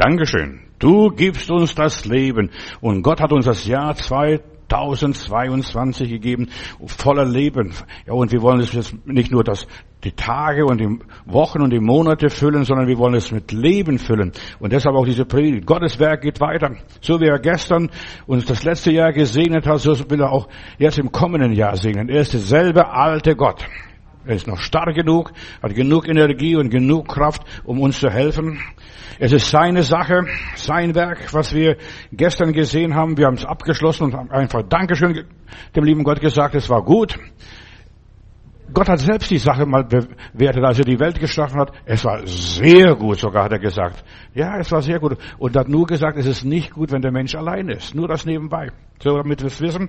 Dankeschön. Du gibst uns das Leben. Und Gott hat uns das Jahr 2022 gegeben, voller Leben. Ja, und wir wollen es jetzt nicht nur das, die Tage und die Wochen und die Monate füllen, sondern wir wollen es mit Leben füllen. Und deshalb auch diese Predigt. Gottes Werk geht weiter. So wie er gestern uns das letzte Jahr gesegnet hat, so will er auch jetzt im kommenden Jahr segnen. Er ist derselbe alte Gott. Er ist noch stark genug, hat genug Energie und genug Kraft, um uns zu helfen. Es ist seine Sache, sein Werk, was wir gestern gesehen haben. Wir haben es abgeschlossen und haben einfach Dankeschön dem lieben Gott gesagt, es war gut. Gott hat selbst die Sache mal bewertet, als er die Welt geschaffen hat. Es war sehr gut, sogar hat er gesagt. Ja, es war sehr gut. Und hat nur gesagt, es ist nicht gut, wenn der Mensch allein ist. Nur das nebenbei. So, damit wir es wissen.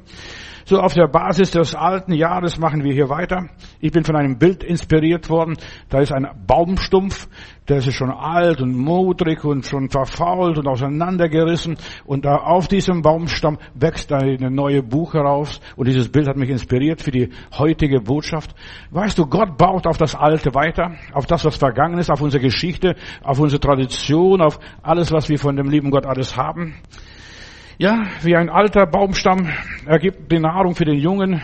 So, auf der Basis des alten Jahres machen wir hier weiter. Ich bin von einem Bild inspiriert worden. Da ist ein Baumstumpf. Der ist schon alt und modrig und schon verfault und auseinandergerissen. Und da auf diesem Baumstamm wächst eine neue Buche raus. Und dieses Bild hat mich inspiriert für die heutige Botschaft. Weißt du, Gott baut auf das Alte weiter. Auf das, was vergangen ist, auf unsere Geschichte, auf unsere Tradition, auf alles, was wir von dem lieben Gott alles haben. Ja, wie ein alter Baumstamm ergibt die Nahrung für den jungen,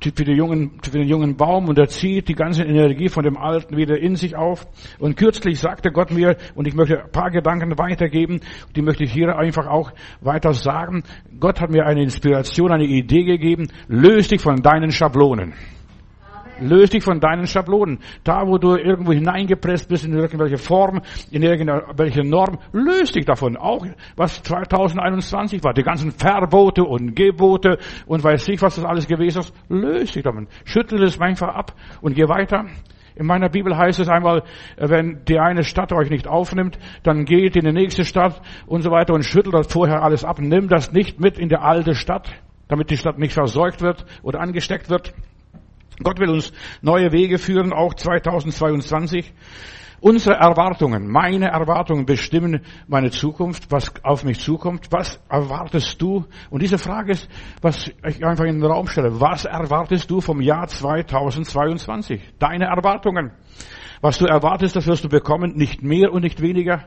für den jungen, für den jungen Baum und er zieht die ganze Energie von dem Alten wieder in sich auf. Und kürzlich sagte Gott mir, und ich möchte ein paar Gedanken weitergeben, die möchte ich hier einfach auch weiter sagen. Gott hat mir eine Inspiration, eine Idee gegeben. Löse dich von deinen Schablonen. Löse dich von deinen Schablonen. Da, wo du irgendwo hineingepresst bist, in irgendwelche Form, in irgendwelche Norm, löse dich davon. Auch was 2021 war, die ganzen Verbote und Gebote und weiß ich, was das alles gewesen ist, löse dich davon. Schüttel es einfach ab und geh weiter. In meiner Bibel heißt es einmal, wenn die eine Stadt euch nicht aufnimmt, dann geht in die nächste Stadt und so weiter und schüttelt das vorher alles ab. Nimm das nicht mit in die alte Stadt, damit die Stadt nicht verseucht wird oder angesteckt wird. Gott will uns neue Wege führen, auch 2022. Unsere Erwartungen, meine Erwartungen bestimmen meine Zukunft, was auf mich zukommt. Was erwartest du? Und diese Frage ist, was ich einfach in den Raum stelle. Was erwartest du vom Jahr 2022? Deine Erwartungen. Was du erwartest, das wirst du bekommen, nicht mehr und nicht weniger.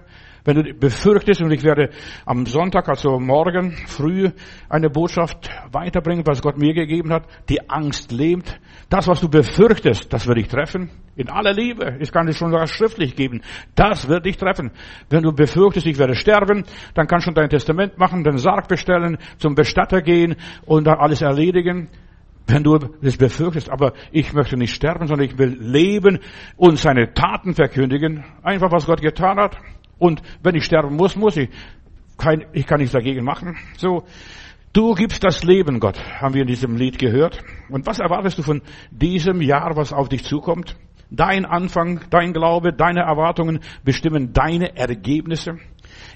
Wenn du befürchtest, und ich werde am Sonntag, also morgen früh, eine Botschaft weiterbringen, was Gott mir gegeben hat, die Angst lähmt. Das, was du befürchtest, das wird dich treffen. In aller Liebe. Ich kann es schon sogar schriftlich geben. Das wird dich treffen. Wenn du befürchtest, ich werde sterben, dann kannst du dein Testament machen, den Sarg bestellen, zum Bestatter gehen und dann alles erledigen wenn du das befürchtest, aber ich möchte nicht sterben, sondern ich will leben und seine Taten verkündigen. Einfach, was Gott getan hat. Und wenn ich sterben muss, muss ich. Kein, ich kann nichts dagegen machen. So. Du gibst das Leben, Gott, haben wir in diesem Lied gehört. Und was erwartest du von diesem Jahr, was auf dich zukommt? Dein Anfang, dein Glaube, deine Erwartungen bestimmen deine Ergebnisse.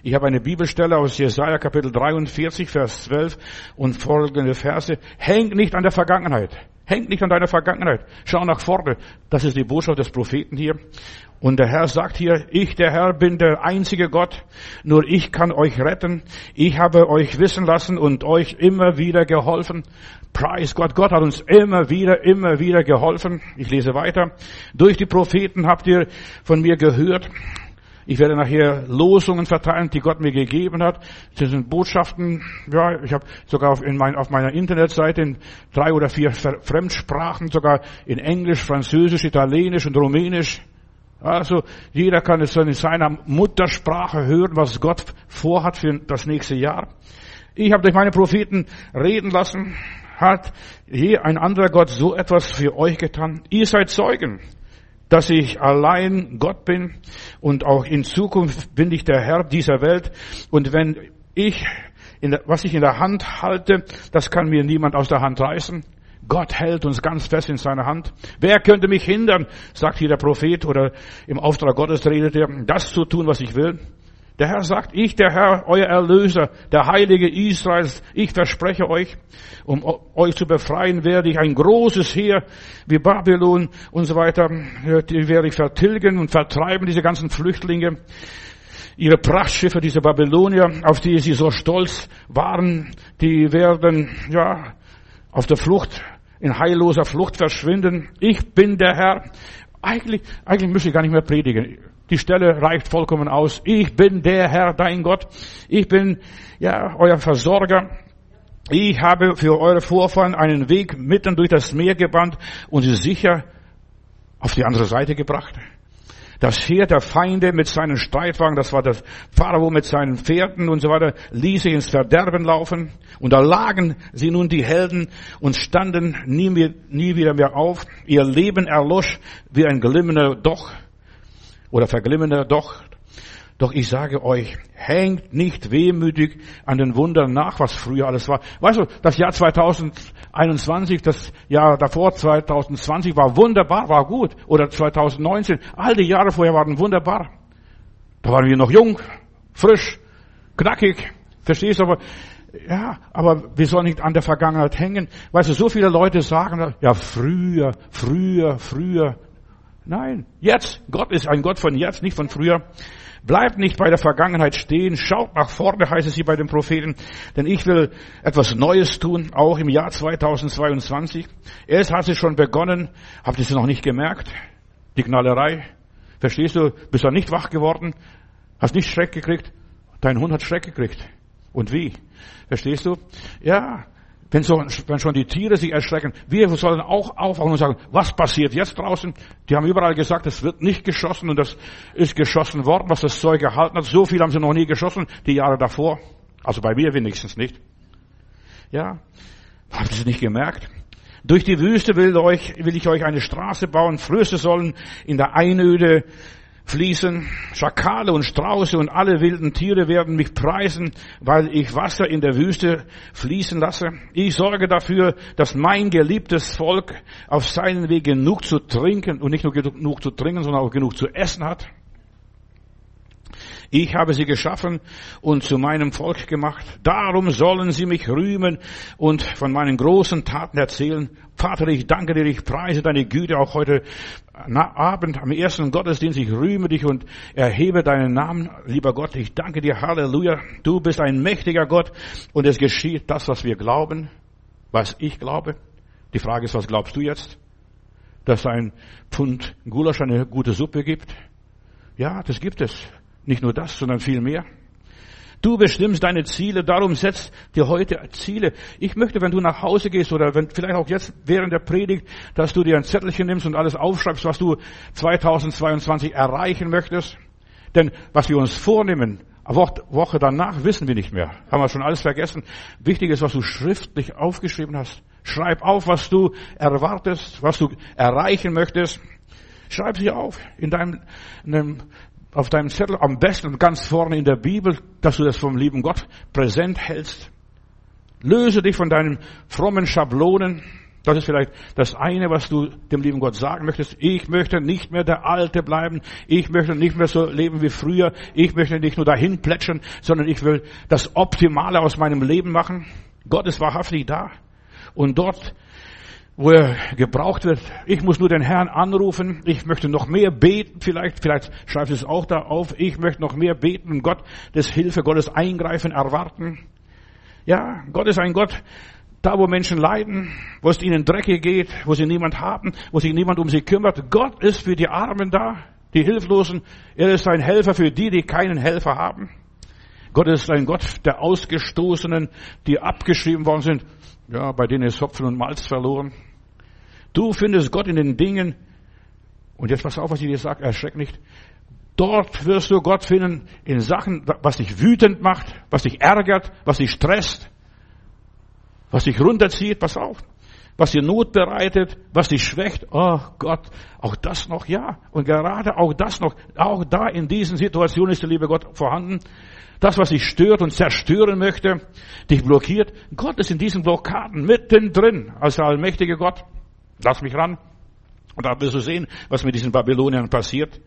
Ich habe eine Bibelstelle aus Jesaja Kapitel 43, Vers 12 und folgende Verse. Hängt nicht an der Vergangenheit. Hängt nicht an deiner Vergangenheit. Schau nach vorne. Das ist die Botschaft des Propheten hier. Und der Herr sagt hier, ich, der Herr, bin der einzige Gott. Nur ich kann euch retten. Ich habe euch wissen lassen und euch immer wieder geholfen. Preis Gott. Gott hat uns immer wieder, immer wieder geholfen. Ich lese weiter. Durch die Propheten habt ihr von mir gehört. Ich werde nachher Losungen verteilen, die Gott mir gegeben hat. Das sind Botschaften. Ja, ich habe sogar auf, mein, auf meiner Internetseite in drei oder vier Fremdsprachen, sogar in Englisch, Französisch, Italienisch und Rumänisch. Also jeder kann es in seiner Muttersprache hören, was Gott vorhat für das nächste Jahr. Ich habe durch meine Propheten reden lassen. Hat je ein anderer Gott so etwas für euch getan? Ihr seid Zeugen dass ich allein Gott bin und auch in Zukunft bin ich der Herr dieser Welt. Und wenn ich, der, was ich in der Hand halte, das kann mir niemand aus der Hand reißen. Gott hält uns ganz fest in seiner Hand. Wer könnte mich hindern, sagt hier der Prophet oder im Auftrag Gottes redet er, das zu tun, was ich will? Der Herr sagt, ich, der Herr, euer Erlöser, der Heilige Israels, ich verspreche euch, um euch zu befreien, werde ich ein großes Heer wie Babylon und so weiter, die werde ich vertilgen und vertreiben, diese ganzen Flüchtlinge, ihre Prachtschiffe, diese Babylonier, auf die sie so stolz waren, die werden, ja, auf der Flucht, in heilloser Flucht verschwinden. Ich bin der Herr. Eigentlich, eigentlich müsste ich gar nicht mehr predigen Die Stelle reicht vollkommen aus. Ich bin der Herr, dein Gott. Ich bin, ja, euer Versorger. Ich habe für eure Vorfahren einen Weg mitten durch das Meer gebannt und sie sicher auf die andere Seite gebracht. Das Heer der Feinde mit seinen Streitwagen, das war das Pharao mit seinen Pferden und so weiter, ließ sie ins Verderben laufen. Und da lagen sie nun die Helden und standen nie, mehr, nie wieder mehr auf. Ihr Leben erlosch wie ein glimmender Doch oder verglimmender Doch. Doch ich sage euch, hängt nicht wehmütig an den Wundern nach, was früher alles war. Weißt du, das Jahr 2021, das Jahr davor 2020 war wunderbar, war gut. Oder 2019, all die Jahre vorher waren wunderbar. Da waren wir noch jung, frisch, knackig. Verstehst du? Aber, ja, aber wir sollen nicht an der Vergangenheit hängen. Weißt du, so viele Leute sagen, ja, früher, früher, früher. Nein, jetzt. Gott ist ein Gott von jetzt, nicht von früher. Bleibt nicht bei der Vergangenheit stehen, schaut nach vorne, heißt es hier bei den Propheten, denn ich will etwas Neues tun, auch im Jahr 2022. Es hat sich schon begonnen, habt ihr es noch nicht gemerkt? Die Knallerei. Verstehst du, bist du nicht wach geworden, hast nicht Schreck gekriegt, dein Hund hat Schreck gekriegt. Und wie? Verstehst du? Ja, wenn, so, wenn schon die Tiere sich erschrecken, wir sollen auch aufwachen und sagen, was passiert jetzt draußen? Die haben überall gesagt, es wird nicht geschossen und das ist geschossen worden, was das Zeug gehalten hat. So viel haben sie noch nie geschossen, die Jahre davor. Also bei mir wenigstens nicht. Ja, habt ihr es nicht gemerkt? Durch die Wüste will, euch, will ich euch eine Straße bauen. Flüsse sollen in der Einöde fließen. Schakale und Strauße und alle wilden Tiere werden mich preisen, weil ich Wasser in der Wüste fließen lasse. Ich sorge dafür, dass mein geliebtes Volk auf seinen Weg genug zu trinken und nicht nur genug zu trinken, sondern auch genug zu essen hat. Ich habe sie geschaffen und zu meinem Volk gemacht. Darum sollen sie mich rühmen und von meinen großen Taten erzählen. Vater, ich danke dir, ich preise deine Güte auch heute Abend am ersten Gottesdienst. Ich rühme dich und erhebe deinen Namen. Lieber Gott, ich danke dir. Halleluja. Du bist ein mächtiger Gott und es geschieht das, was wir glauben, was ich glaube. Die Frage ist, was glaubst du jetzt? Dass ein Pfund Gulasch eine gute Suppe gibt? Ja, das gibt es. Nicht nur das, sondern viel mehr. Du bestimmst deine Ziele, darum setzt dir heute Ziele. Ich möchte, wenn du nach Hause gehst oder wenn vielleicht auch jetzt während der Predigt, dass du dir ein Zettelchen nimmst und alles aufschreibst, was du 2022 erreichen möchtest. Denn was wir uns vornehmen, Woche danach wissen wir nicht mehr. Haben wir schon alles vergessen. Wichtig ist, was du schriftlich aufgeschrieben hast. Schreib auf, was du erwartest, was du erreichen möchtest. Schreib sie auf in deinem, in deinem auf deinem Zettel, am besten ganz vorne in der Bibel, dass du das vom lieben Gott präsent hältst. Löse dich von deinen frommen Schablonen. Das ist vielleicht das eine, was du dem lieben Gott sagen möchtest. Ich möchte nicht mehr der Alte bleiben. Ich möchte nicht mehr so leben wie früher. Ich möchte nicht nur dahin plätschern, sondern ich will das Optimale aus meinem Leben machen. Gott ist wahrhaftig da. Und dort wo er gebraucht wird. Ich muss nur den Herrn anrufen. Ich möchte noch mehr beten. Vielleicht, vielleicht schreibt es auch da auf. Ich möchte noch mehr beten und Gott des Hilfe, Gottes Eingreifen erwarten. Ja, Gott ist ein Gott, da wo Menschen leiden, wo es ihnen dreckig geht, wo sie niemand haben, wo sich niemand um sie kümmert. Gott ist für die Armen da, die Hilflosen. Er ist ein Helfer für die, die keinen Helfer haben. Gott ist ein Gott der Ausgestoßenen, die abgeschrieben worden sind. Ja, bei denen ist Hopfen und Malz verloren. Du findest Gott in den Dingen, und jetzt pass auf, was ich dir sage, erschreck nicht. Dort wirst du Gott finden in Sachen, was dich wütend macht, was dich ärgert, was dich stresst, was dich runterzieht, pass auf, was dir Not bereitet, was dich schwächt. Oh Gott, auch das noch, ja. Und gerade auch das noch, auch da in diesen Situationen ist der liebe Gott vorhanden. Das, was dich stört und zerstören möchte, dich blockiert. Gott ist in diesen Blockaden mittendrin als der allmächtige Gott. Lass mich ran. Und da wirst du sehen, was mit diesen Babyloniern passiert.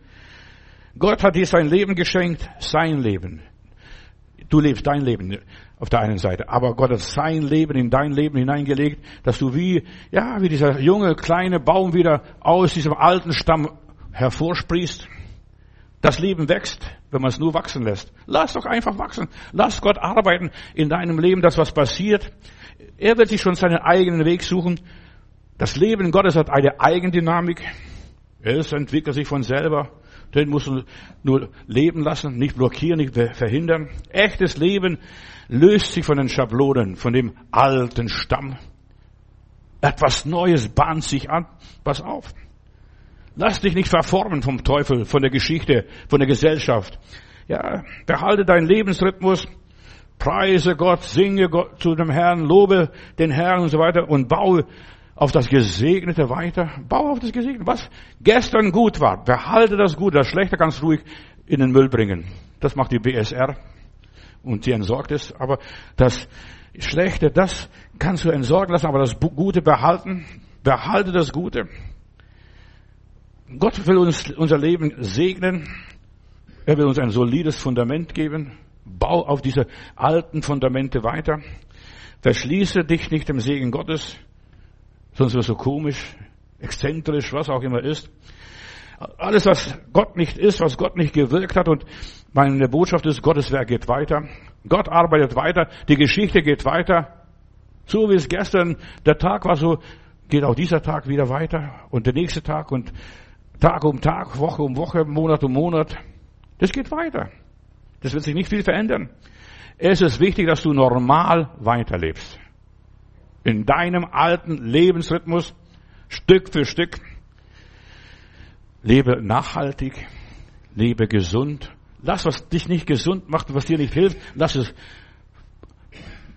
Gott hat dir sein Leben geschenkt, sein Leben. Du lebst dein Leben auf der einen Seite, aber Gott hat sein Leben in dein Leben hineingelegt, dass du wie, ja, wie dieser junge kleine Baum wieder aus diesem alten Stamm hervorsprießt. Das Leben wächst, wenn man es nur wachsen lässt. Lass doch einfach wachsen. Lass Gott arbeiten in deinem Leben, dass was passiert. Er wird sich schon seinen eigenen Weg suchen. Das Leben Gottes hat eine Eigendynamik. Es entwickelt sich von selber. Den musst du nur leben lassen, nicht blockieren, nicht verhindern. Echtes Leben löst sich von den Schablonen, von dem alten Stamm. Etwas Neues bahnt sich an. Pass auf. Lass dich nicht verformen vom Teufel, von der Geschichte, von der Gesellschaft. Ja, behalte deinen Lebensrhythmus, preise Gott, singe Gott zu dem Herrn, lobe den Herrn und so weiter und baue auf das Gesegnete weiter. Baue auf das Gesegnete. Was gestern gut war, behalte das Gute. Das Schlechte kannst du ruhig in den Müll bringen. Das macht die BSR und sie entsorgt es. Aber das Schlechte, das kannst du entsorgen lassen, aber das Gute behalten. Behalte das Gute. Gott will uns unser Leben segnen. Er will uns ein solides Fundament geben. Bau auf diese alten Fundamente weiter. Verschließe dich nicht dem Segen Gottes, sonst wirst du komisch, exzentrisch, was auch immer ist. Alles, was Gott nicht ist, was Gott nicht gewirkt hat und meine Botschaft ist, Gottes Werk geht weiter. Gott arbeitet weiter. Die Geschichte geht weiter. So wie es gestern der Tag war, so geht auch dieser Tag wieder weiter und der nächste Tag und Tag um Tag, Woche um Woche, Monat um Monat. Das geht weiter. Das wird sich nicht viel verändern. Es ist wichtig, dass du normal weiterlebst. In deinem alten Lebensrhythmus, Stück für Stück. Lebe nachhaltig, lebe gesund. Lass, was dich nicht gesund macht, was dir nicht hilft, lass es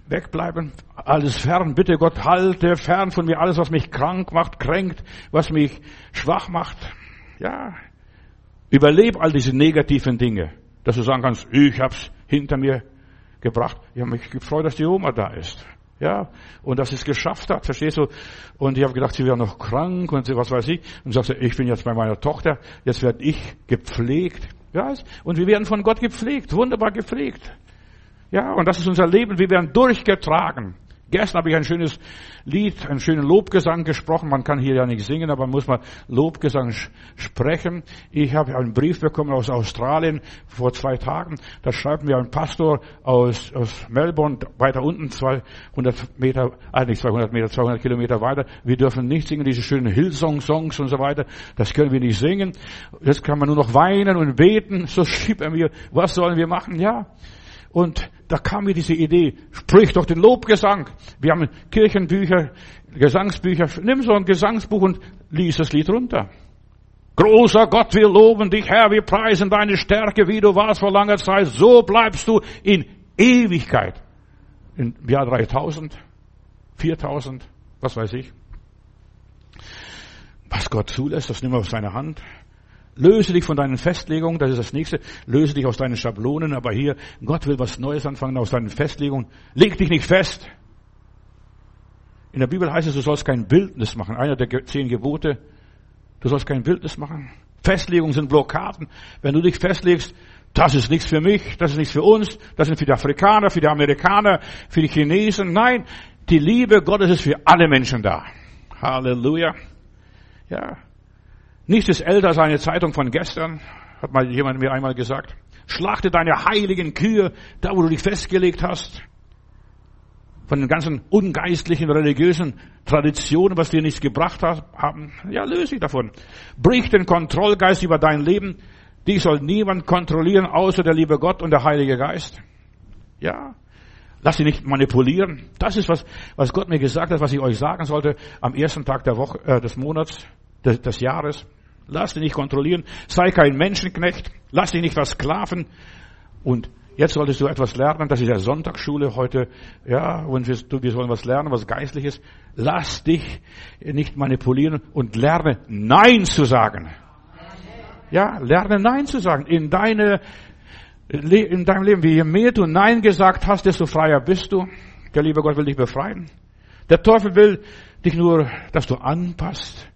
wegbleiben. Alles fern, bitte Gott, halte fern von mir alles, was mich krank macht, kränkt, was mich schwach macht. Ja, überleb all diese negativen Dinge, dass du sagen kannst, ich hab's hinter mir gebracht. Ich habe mich gefreut, dass die Oma da ist. Ja, und dass sie es geschafft hat, verstehst du? Und ich habe gedacht, sie wäre noch krank und was weiß ich. Und sagte, ich bin jetzt bei meiner Tochter, jetzt werde ich gepflegt. Ja, und wir werden von Gott gepflegt, wunderbar gepflegt. Ja, und das ist unser Leben, wir werden durchgetragen. Gestern habe ich ein schönes Lied, einen schönen Lobgesang gesprochen. Man kann hier ja nicht singen, aber man muss mal Lobgesang sprechen. Ich habe einen Brief bekommen aus Australien vor zwei Tagen. Da schreibt mir ein Pastor aus, aus Melbourne, weiter unten, 200 Meter, eigentlich 200 Meter, 200 Kilometer weiter. Wir dürfen nicht singen, diese schönen Hillsong-Songs und so weiter. Das können wir nicht singen. Jetzt kann man nur noch weinen und beten. So schrieb er mir, was sollen wir machen? Ja. Und da kam mir diese Idee, sprich doch den Lobgesang. Wir haben Kirchenbücher, Gesangsbücher. Nimm so ein Gesangsbuch und lies das Lied runter. Großer Gott, wir loben dich, Herr, wir preisen deine Stärke, wie du warst vor langer Zeit. So bleibst du in Ewigkeit. Im Jahr 3000, 4000, was weiß ich. Was Gott zulässt, das nimm auf seine Hand. Löse dich von deinen Festlegungen, das ist das nächste. Löse dich aus deinen Schablonen, aber hier, Gott will was Neues anfangen aus deinen Festlegungen. Leg dich nicht fest. In der Bibel heißt es, du sollst kein Bildnis machen. Einer der zehn Gebote. Du sollst kein Bildnis machen. Festlegungen sind Blockaden. Wenn du dich festlegst, das ist nichts für mich, das ist nichts für uns, das sind für die Afrikaner, für die Amerikaner, für die Chinesen. Nein, die Liebe Gottes ist für alle Menschen da. Halleluja. Ja, Nichts ist älter als eine Zeitung von gestern, hat mal jemand mir einmal gesagt. Schlachte deine heiligen Kühe, da wo du dich festgelegt hast. Von den ganzen ungeistlichen, religiösen Traditionen, was dir nichts gebracht haben. Ja, löse dich davon. Brich den Kontrollgeist über dein Leben. Dich soll niemand kontrollieren, außer der liebe Gott und der Heilige Geist. Ja. Lass dich nicht manipulieren. Das ist was, was Gott mir gesagt hat, was ich euch sagen sollte am ersten Tag der Woche, äh, des Monats, des, des Jahres. Lass dich nicht kontrollieren. Sei kein Menschenknecht. Lass dich nicht versklaven. Und jetzt solltest du etwas lernen. Das ist ja Sonntagsschule heute. Ja, und wir, sollen was lernen, was geistliches. Lass dich nicht manipulieren und lerne Nein zu sagen. Ja, lerne Nein zu sagen. In deine, in deinem Leben, je mehr du Nein gesagt hast, desto freier bist du. Der liebe Gott will dich befreien. Der Teufel will dich nur, dass du anpasst.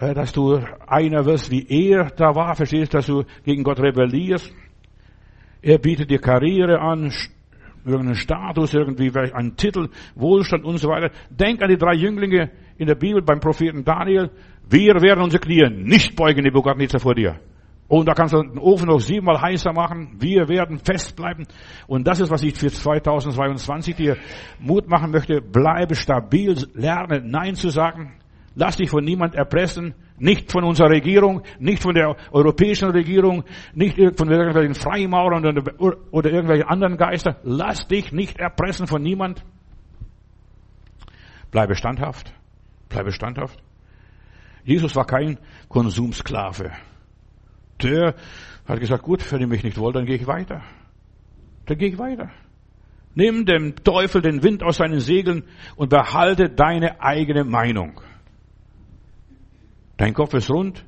Äh, dass du einer wirst, wie er da war, verstehst, dass du gegen Gott rebellierst. Er bietet dir Karriere an, irgendeinen Status, irgendwie einen Titel, Wohlstand und so weiter. Denk an die drei Jünglinge in der Bibel beim Propheten Daniel. Wir werden unsere Knie nicht beugen, Nebuchadnezzar, vor dir. Und da kannst du den Ofen noch siebenmal heißer machen. Wir werden festbleiben. Und das ist, was ich für 2022 dir Mut machen möchte. Bleibe stabil, lerne Nein zu sagen. Lass dich von niemand erpressen, nicht von unserer Regierung, nicht von der europäischen Regierung, nicht von irgendwelchen Freimaurern oder, irgendwelchen anderen Geistern. Lass dich nicht erpressen von niemand. Bleibe standhaft. Bleibe standhaft. Jesus war kein Konsumsklave. Der hat gesagt, gut, wenn ihr mich nicht wollt, dann gehe ich weiter. Dann gehe ich weiter. Nimm dem Teufel den Wind aus seinen Segeln und behalte deine eigene Meinung. Dein Kopf ist rund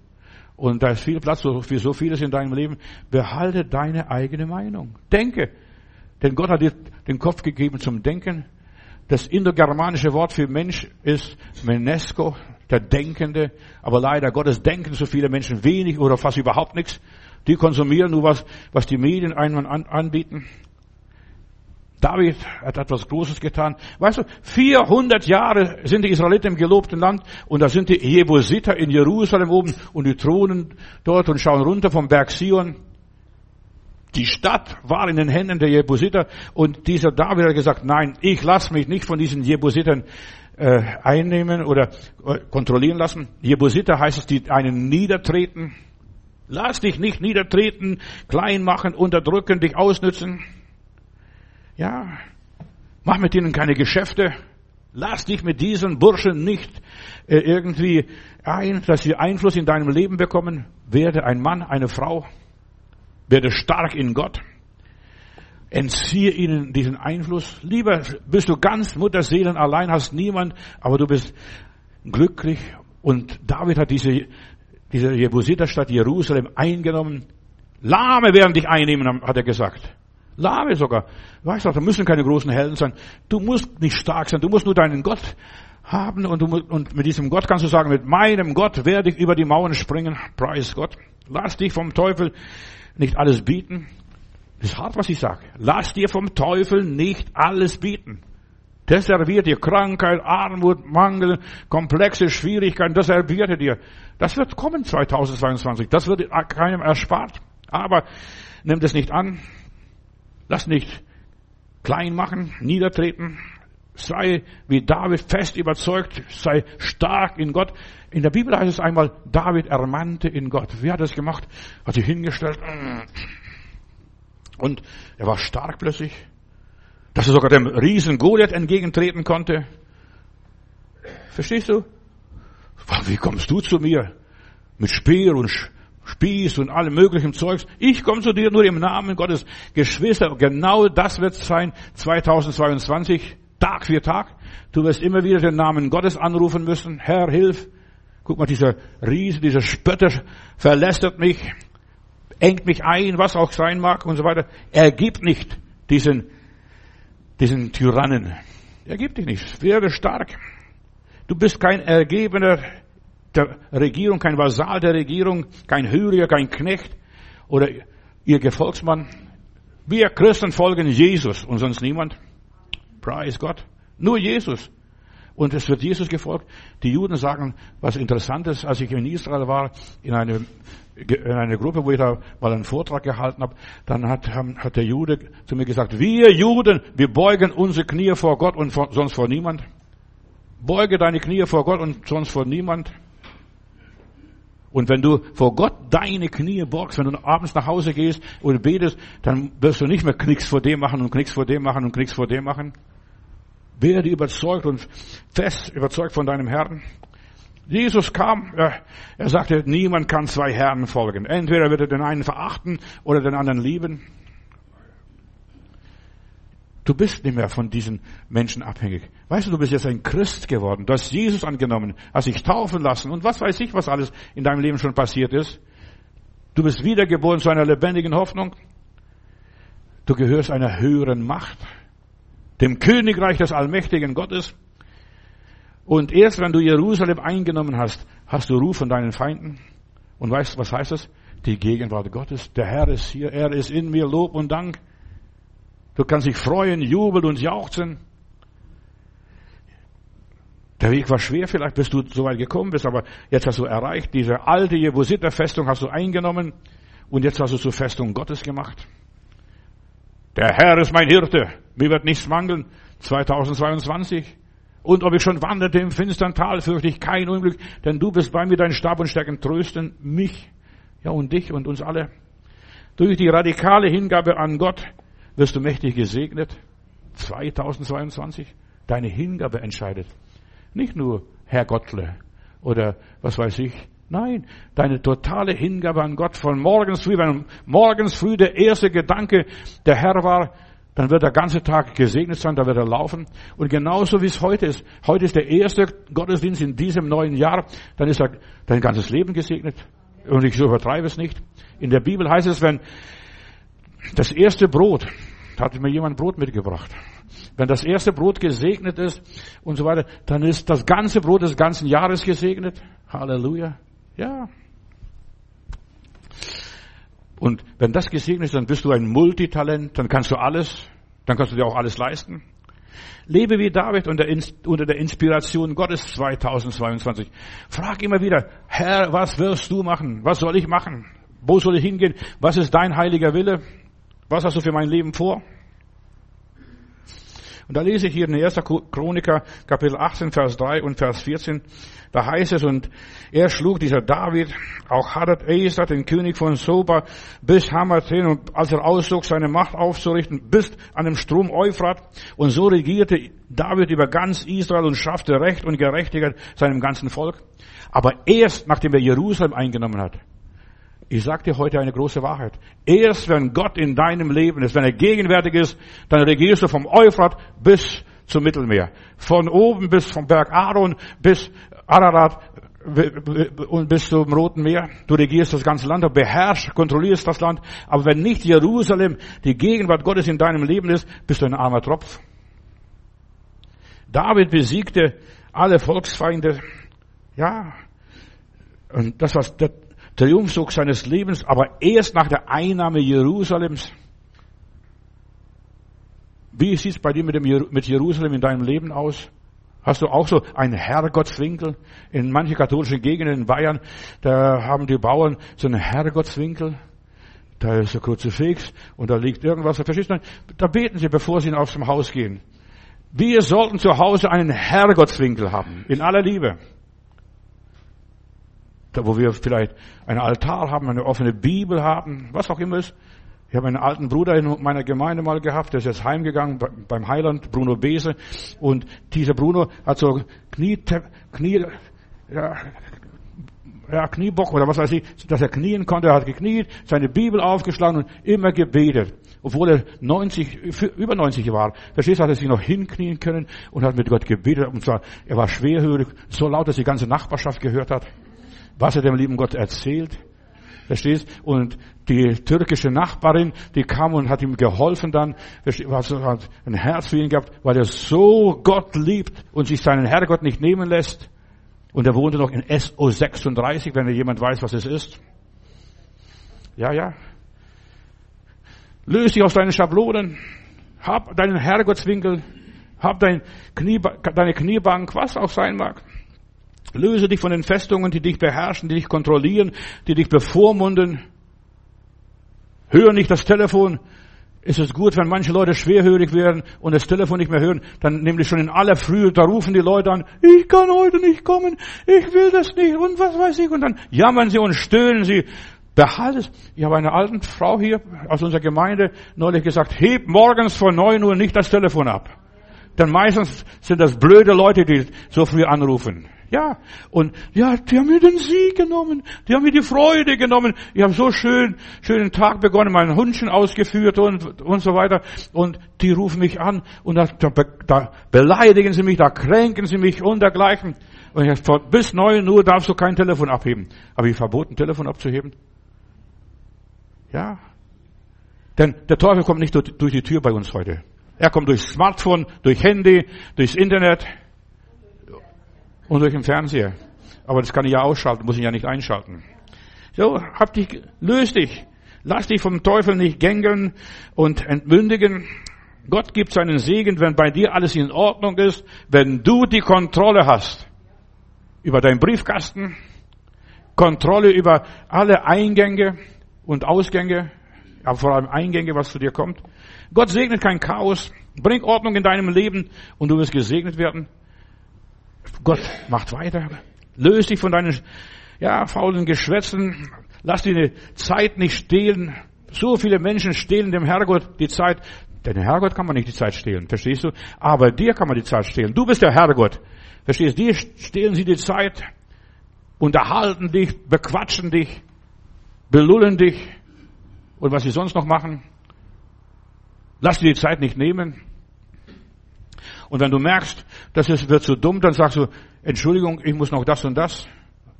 und da ist viel Platz für so vieles in deinem Leben. Behalte deine eigene Meinung. Denke. Denn Gott hat dir den Kopf gegeben zum Denken. Das indogermanische Wort für Mensch ist Menesco, der Denkende. Aber leider Gottes denken so viele Menschen wenig oder fast überhaupt nichts. Die konsumieren nur was, was die Medien einem anbieten. David hat etwas Großes getan. Weißt du, 400 Jahre sind die Israeliten im gelobten Land und da sind die Jebusiter in Jerusalem oben und die thronen dort und schauen runter vom Berg Sion. Die Stadt war in den Händen der Jebusiter und dieser David hat gesagt, nein, ich lasse mich nicht von diesen Jebusitern äh, einnehmen oder äh, kontrollieren lassen. Jebusiter heißt es, die einen niedertreten. Lass dich nicht niedertreten, klein machen, unterdrücken, dich ausnützen. Ja, mach mit ihnen keine Geschäfte. Lass dich mit diesen Burschen nicht äh, irgendwie ein, dass sie Einfluss in deinem Leben bekommen. Werde ein Mann, eine Frau. Werde stark in Gott. Entziehe ihnen diesen Einfluss. Lieber bist du ganz Mutterseelen allein, hast niemand, aber du bist glücklich. Und David hat diese, diese Jebusiterstadt Jerusalem eingenommen. Lahme werden dich einnehmen, hat er gesagt. Lahme sogar. Weißt du, da müssen keine großen Helden sein. Du musst nicht stark sein. Du musst nur deinen Gott haben und, du, und mit diesem Gott kannst du sagen, mit meinem Gott werde ich über die Mauern springen. Preis Gott. Lass dich vom Teufel nicht alles bieten. Das ist hart, was ich sage. Lass dir vom Teufel nicht alles bieten. Das serviert dir Krankheit, Armut, Mangel, komplexe Schwierigkeiten. Das serviert er dir. Das wird kommen 2022. Das wird keinem erspart. Aber nimm das nicht an. Lass nicht klein machen, niedertreten. Sei wie David fest überzeugt, sei stark in Gott. In der Bibel heißt es einmal, David ermannte in Gott. Wer hat das gemacht? Hat sich hingestellt. Und er war stark plötzlich. Dass er sogar dem Riesen Goliath entgegentreten konnte. Verstehst du? Wie kommst du zu mir? Mit Speer und Spieß und allem möglichen Zeugs. Ich komme zu dir nur im Namen Gottes. Geschwister, genau das wird sein 2022, Tag für Tag. Du wirst immer wieder den Namen Gottes anrufen müssen. Herr, hilf. Guck mal, dieser Riese, dieser Spötter verlästert mich, engt mich ein, was auch sein mag und so weiter. Er gibt nicht diesen, diesen Tyrannen. Er gibt dich nicht. Werde stark. Du bist kein ergebener der Regierung, kein Vasal der Regierung, kein Hyrier, kein Knecht oder ihr Gefolgsmann. Wir Christen folgen Jesus und sonst niemand. Preis Gott. Nur Jesus. Und es wird Jesus gefolgt. Die Juden sagen, was interessant ist, als ich in Israel war, in eine, in eine Gruppe, wo ich da mal einen Vortrag gehalten habe, dann hat, hat der Jude zu mir gesagt, wir Juden, wir beugen unsere Knie vor Gott und vor, sonst vor niemand. Beuge deine Knie vor Gott und sonst vor niemand. Und wenn du vor Gott deine Knie borgst, wenn du abends nach Hause gehst und betest, dann wirst du nicht mehr Knicks vor dem machen und Knicks vor dem machen und Knicks vor dem machen. Werde überzeugt und fest überzeugt von deinem Herrn. Jesus kam, er, er sagte, niemand kann zwei Herren folgen. Entweder wird er den einen verachten oder den anderen lieben. Du bist nicht mehr von diesen Menschen abhängig. Weißt du, du bist jetzt ein Christ geworden. Du hast Jesus angenommen, hast dich taufen lassen und was weiß ich, was alles in deinem Leben schon passiert ist. Du bist wiedergeboren zu einer lebendigen Hoffnung. Du gehörst einer höheren Macht, dem Königreich des allmächtigen Gottes. Und erst wenn du Jerusalem eingenommen hast, hast du Ruf von deinen Feinden. Und weißt, du, was heißt das? Die Gegenwart Gottes. Der Herr ist hier, er ist in mir, Lob und Dank. Du kannst dich freuen, jubeln und jauchzen. Der Weg war schwer, vielleicht bis du so weit gekommen bist, aber jetzt hast du erreicht, diese alte Jebusiter-Festung hast du eingenommen und jetzt hast du zur Festung Gottes gemacht. Der Herr ist mein Hirte, mir wird nichts mangeln. 2022. Und ob ich schon wanderte im finstern Tal, fürchte ich kein Unglück, denn du bist bei mir, dein Stab und Stärken trösten mich, ja und dich und uns alle. Durch die radikale Hingabe an Gott wirst du mächtig gesegnet. 2022. Deine Hingabe entscheidet. Nicht nur Herr Gottle oder was weiß ich. Nein, deine totale Hingabe an Gott von morgens früh, wenn morgens früh der erste Gedanke der Herr war, dann wird der ganze Tag gesegnet sein, da wird er laufen. Und genauso wie es heute ist. Heute ist der erste Gottesdienst in diesem neuen Jahr, dann ist dein ganzes Leben gesegnet. Und ich übertreibe es nicht. In der Bibel heißt es, wenn das erste Brot, da hat mir jemand Brot mitgebracht. Wenn das erste Brot gesegnet ist und so weiter, dann ist das ganze Brot des ganzen Jahres gesegnet. Halleluja. Ja. Und wenn das gesegnet ist, dann bist du ein Multitalent, dann kannst du alles, dann kannst du dir auch alles leisten. Lebe wie David unter, der Inspiration Gottes 2022. Frag immer wieder, Herr, was wirst du machen? Was soll ich machen? Wo soll ich hingehen? Was ist dein heiliger Wille? Was hast du für mein Leben vor? Und da lese ich hier in 1. Chroniker, Kapitel 18, Vers 3 und Vers 14. Da heißt es, und er schlug dieser David, auch Hadad Eser, den König von Soba, bis Hamaten, und als er auszog, seine Macht aufzurichten, bis an dem Strom Euphrat. Und so regierte David über ganz Israel und schaffte Recht und Gerechtigkeit seinem ganzen Volk. Aber erst nachdem er Jerusalem eingenommen hat, ich sage dir heute eine große Wahrheit. Erst wenn Gott in deinem Leben ist, wenn er gegenwärtig ist, dann regierst du vom Euphrat bis zum Mittelmeer. Von oben bis vom Berg Aaron bis Ararat und bis zum Roten Meer. Du regierst das ganze Land, du beherrschst, kontrollierst das Land. Aber wenn nicht Jerusalem die Gegenwart Gottes in deinem Leben ist, bist du ein armer Tropf. David besiegte alle Volksfeinde. Ja. Und das, was der Triumphzug seines Lebens, aber erst nach der Einnahme Jerusalems. Wie sieht es bei dir mit, dem, mit Jerusalem in deinem Leben aus? Hast du auch so einen Herrgottswinkel? In manchen katholischen Gegenden in Bayern, da haben die Bauern so einen Herrgottswinkel. Da ist ein Kruzifix und da liegt irgendwas. Verstehst du? Da beten sie, bevor sie dem Haus gehen. Wir sollten zu Hause einen Herrgottswinkel haben. In aller Liebe da wo wir vielleicht einen Altar haben, eine offene Bibel haben, was auch immer ist. Ich habe einen alten Bruder in meiner Gemeinde mal gehabt, der ist jetzt heimgegangen beim Heiland, Bruno Bese. Und dieser Bruno hat so Knie, Knie, ja, Kniebock oder was weiß ich, dass er knien konnte. Er hat gekniet, seine Bibel aufgeschlagen und immer gebetet. Obwohl er 90, über 90 war. Verstehst du, hat er sich noch hinknien können und hat mit Gott gebetet. Und zwar, er war schwerhörig, so laut, dass die ganze Nachbarschaft gehört hat was er dem lieben Gott erzählt. Verstehst? Und die türkische Nachbarin, die kam und hat ihm geholfen dann, was hat ein Herz für ihn gehabt, weil er so Gott liebt und sich seinen Herrgott nicht nehmen lässt. Und er wohnte noch in SO 36, wenn jemand weiß, was es ist. Ja, ja. Löse dich aus deinen Schablonen. Hab deinen Herrgottswinkel. Hab dein Knie, deine Kniebank, was auch sein mag. Löse dich von den Festungen, die dich beherrschen, die dich kontrollieren, die dich bevormunden. Hör nicht das Telefon. Ist es gut, wenn manche Leute schwerhörig werden und das Telefon nicht mehr hören, dann nämlich schon in aller Frühe, da rufen die Leute an, ich kann heute nicht kommen, ich will das nicht und was weiß ich und dann jammern sie und stöhnen sie. Behalte es. Ich habe einer alten Frau hier aus unserer Gemeinde neulich gesagt, heb morgens vor neun Uhr nicht das Telefon ab. Denn meistens sind das blöde Leute, die so früh anrufen. Ja, und ja, die haben mir den Sieg genommen, die haben mir die Freude genommen. Ich habe so schön, schönen Tag begonnen, meinen Hundchen ausgeführt und, und so weiter. Und die rufen mich an und da, da, da beleidigen sie mich, da kränken sie mich und dergleichen. Und ich sage, bis neun Uhr darfst du kein Telefon abheben. Habe ich verboten, Telefon abzuheben? Ja. Denn der Teufel kommt nicht durch die Tür bei uns heute. Er kommt durch Smartphone, durch Handy, durchs Internet und durch den Fernseher. Aber das kann ich ja ausschalten, muss ich ja nicht einschalten. So, hab dich, löst dich. Lass dich vom Teufel nicht gängeln und entmündigen. Gott gibt seinen Segen, wenn bei dir alles in Ordnung ist, wenn du die Kontrolle hast über deinen Briefkasten, Kontrolle über alle Eingänge und Ausgänge, aber vor allem Eingänge, was zu dir kommt. Gott segnet kein Chaos, bring Ordnung in deinem Leben und du wirst gesegnet werden. Gott macht weiter. Löse dich von deinen, ja, faulen Geschwätzen. Lass die Zeit nicht stehlen. So viele Menschen stehlen dem Herrgott die Zeit. Denn dem Herrgott kann man nicht die Zeit stehlen, verstehst du? Aber dir kann man die Zeit stehlen. Du bist der Herrgott. Verstehst du? Dir stehlen sie die Zeit, unterhalten dich, bequatschen dich, belullen dich und was sie sonst noch machen. Lass dir die Zeit nicht nehmen. Und wenn du merkst, dass es wird zu dumm, dann sagst du, Entschuldigung, ich muss noch das und das.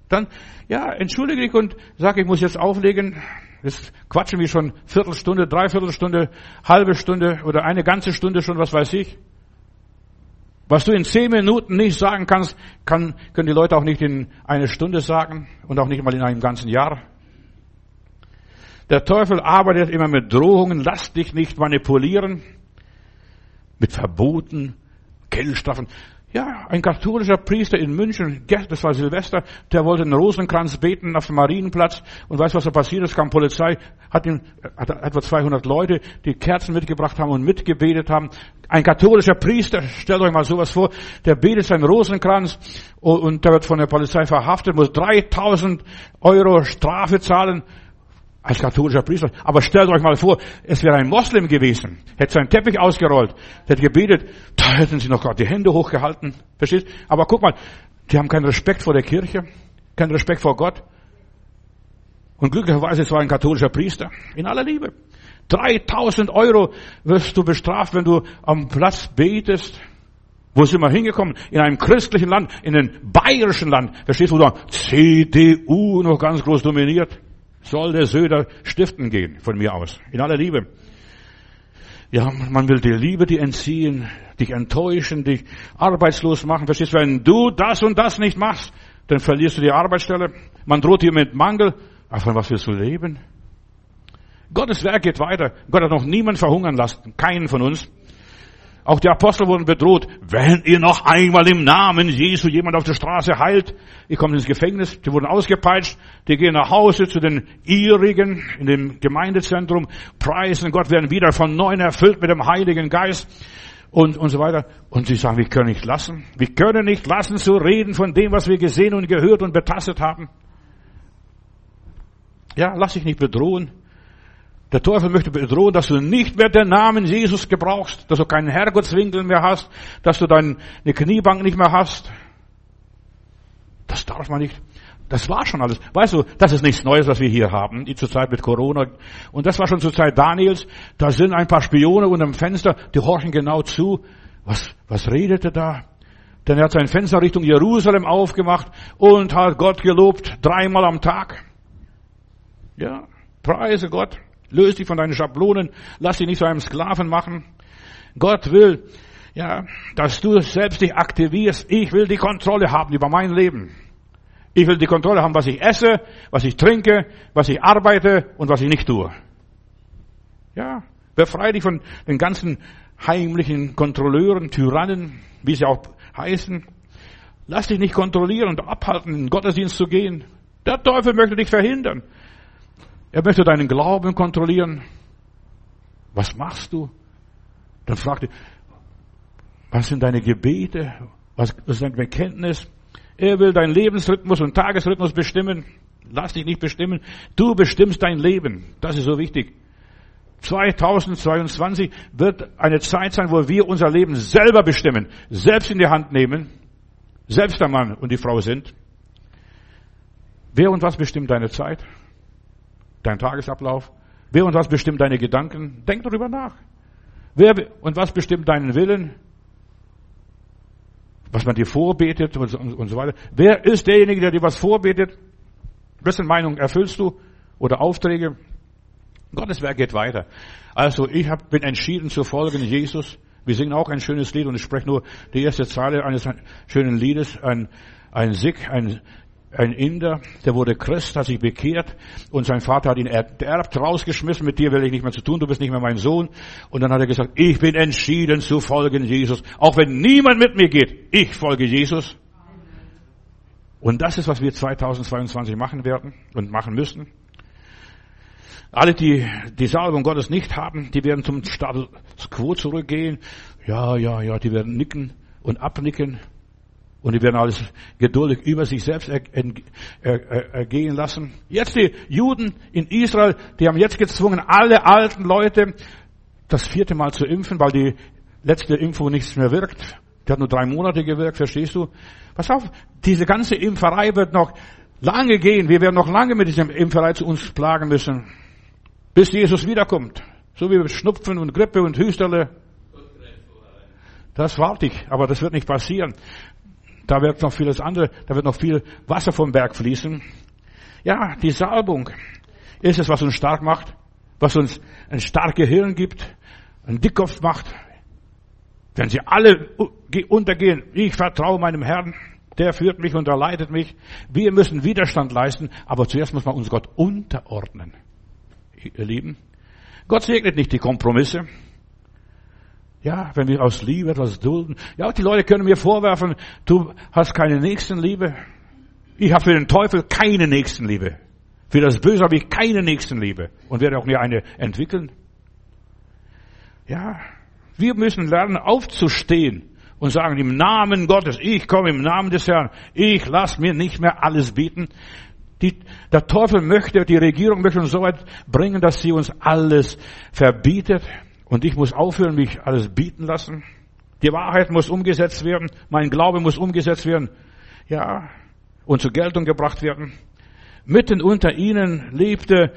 Dann, ja, entschuldige dich und sag, ich muss jetzt auflegen. Jetzt quatschen wir schon Viertelstunde, Dreiviertelstunde, halbe Stunde oder eine ganze Stunde schon, was weiß ich. Was du in zehn Minuten nicht sagen kannst, kann, können die Leute auch nicht in eine Stunde sagen und auch nicht mal in einem ganzen Jahr. Der Teufel arbeitet immer mit Drohungen, lass dich nicht manipulieren, mit Verboten, Geldstrafen. Ja, ein katholischer Priester in München, das war Silvester, der wollte einen Rosenkranz beten auf dem Marienplatz und weiß, was da passiert ist, kam Polizei, hat, ihn, hat etwa 200 Leute, die Kerzen mitgebracht haben und mitgebetet haben. Ein katholischer Priester, stellt euch mal sowas vor, der betet seinen Rosenkranz und der wird von der Polizei verhaftet, muss 3000 Euro Strafe zahlen als katholischer Priester. Aber stellt euch mal vor, es wäre ein Moslem gewesen, hätte seinen Teppich ausgerollt, hätte gebetet, da hätten sie noch gerade die Hände hochgehalten. Verstehst? Aber guck mal, die haben keinen Respekt vor der Kirche, keinen Respekt vor Gott. Und glücklicherweise, es war ein katholischer Priester, in aller Liebe. 3000 Euro wirst du bestraft, wenn du am Platz betest. Wo sind wir hingekommen? In einem christlichen Land, in einem bayerischen Land. Verstehst du, wo da CDU noch ganz groß dominiert? Soll der Söder stiften gehen, von mir aus. In aller Liebe. Ja, man will dir Liebe die entziehen, dich enttäuschen, dich arbeitslos machen. Verstehst du, wenn du das und das nicht machst, dann verlierst du die Arbeitsstelle. Man droht dir mit Mangel. Aber von was willst du leben? Gottes Werk geht weiter. Gott hat noch niemand verhungern lassen. Keinen von uns. Auch die Apostel wurden bedroht. Wenn ihr noch einmal im Namen Jesu jemand auf der Straße heilt, ihr kommt ins Gefängnis. Die wurden ausgepeitscht. Die gehen nach Hause zu den ihrigen in dem Gemeindezentrum, preisen Gott, werden wieder von neuem erfüllt mit dem Heiligen Geist und, und so weiter. Und sie sagen, wir können nicht lassen. Wir können nicht lassen zu reden von dem, was wir gesehen und gehört und betastet haben. Ja, lass dich nicht bedrohen. Der Teufel möchte bedrohen, dass du nicht mehr den Namen Jesus gebrauchst, dass du keinen Herrgottswinkel mehr hast, dass du deine Kniebank nicht mehr hast. Das darf man nicht. Das war schon alles. Weißt du, das ist nichts Neues, was wir hier haben, die Zeit mit Corona. Und das war schon zur Zeit Daniels. Da sind ein paar Spione unter dem Fenster, die horchen genau zu. Was, was redete da? Denn er hat sein Fenster Richtung Jerusalem aufgemacht und hat Gott gelobt, dreimal am Tag. Ja, preise Gott. Löse dich von deinen Schablonen. Lass dich nicht zu einem Sklaven machen. Gott will, ja, dass du selbst dich aktivierst. Ich will die Kontrolle haben über mein Leben. Ich will die Kontrolle haben, was ich esse, was ich trinke, was ich arbeite und was ich nicht tue. Ja, befreie dich von den ganzen heimlichen Kontrolleuren, Tyrannen, wie sie auch heißen. Lass dich nicht kontrollieren und abhalten, in den Gottesdienst zu gehen. Der Teufel möchte dich verhindern. Er möchte deinen Glauben kontrollieren. Was machst du? Dann fragt er, was sind deine Gebete? Was ist dein Bekenntnis? Er will deinen Lebensrhythmus und Tagesrhythmus bestimmen. Lass dich nicht bestimmen. Du bestimmst dein Leben. Das ist so wichtig. 2022 wird eine Zeit sein, wo wir unser Leben selber bestimmen, selbst in die Hand nehmen, selbst der Mann und die Frau sind. Wer und was bestimmt deine Zeit? Dein Tagesablauf? Wer und was bestimmt deine Gedanken? Denk darüber nach. Wer und was bestimmt deinen Willen? Was man dir vorbetet und, und so weiter. Wer ist derjenige, der dir was vorbetet? Wessen Meinung erfüllst du? Oder Aufträge? Gottes Werk geht weiter. Also ich hab, bin entschieden zu folgen Jesus. Wir singen auch ein schönes Lied und ich spreche nur die erste Zeile eines schönen Liedes, ein, ein Sick, ein ein Inder, der wurde Christ, hat sich bekehrt und sein Vater hat ihn erbt, rausgeschmissen, mit dir will ich nicht mehr zu tun, du bist nicht mehr mein Sohn. Und dann hat er gesagt, ich bin entschieden zu folgen Jesus, auch wenn niemand mit mir geht, ich folge Jesus. Und das ist, was wir 2022 machen werden und machen müssen. Alle, die die Salbung Gottes nicht haben, die werden zum Status quo zurückgehen. Ja, ja, ja, die werden nicken und abnicken. Und die werden alles geduldig über sich selbst ergehen lassen. Jetzt die Juden in Israel, die haben jetzt gezwungen, alle alten Leute das vierte Mal zu impfen, weil die letzte Impfung nichts mehr wirkt. Die hat nur drei Monate gewirkt, verstehst du? Pass auf, diese ganze Impferei wird noch lange gehen. Wir werden noch lange mit diesem Impferei zu uns plagen müssen. Bis Jesus wiederkommt. So wie Schnupfen und Grippe und Hüsterle. Das warte ich, aber das wird nicht passieren. Da wird noch vieles andere, da wird noch viel Wasser vom Berg fließen. Ja, die Salbung ist es, was uns stark macht, was uns ein starkes Hirn gibt, einen Dickkopf macht. Wenn sie alle untergehen, ich vertraue meinem Herrn, der führt mich und er leitet mich. Wir müssen Widerstand leisten, aber zuerst muss man uns Gott unterordnen. Ihr Lieben, Gott segnet nicht die Kompromisse. Ja, wenn wir aus Liebe etwas dulden. Ja, die Leute können mir vorwerfen, du hast keine Nächstenliebe. Ich habe für den Teufel keine Nächstenliebe. Für das Böse habe ich keine Nächstenliebe und werde auch nie eine entwickeln. Ja, wir müssen lernen aufzustehen und sagen im Namen Gottes, ich komme im Namen des Herrn, ich lasse mir nicht mehr alles bieten. Die, der Teufel möchte, die Regierung möchte uns so weit bringen, dass sie uns alles verbietet. Und ich muss aufhören, mich alles bieten lassen. Die Wahrheit muss umgesetzt werden. Mein Glaube muss umgesetzt werden. Ja. Und zur Geltung gebracht werden. Mitten unter ihnen lebte,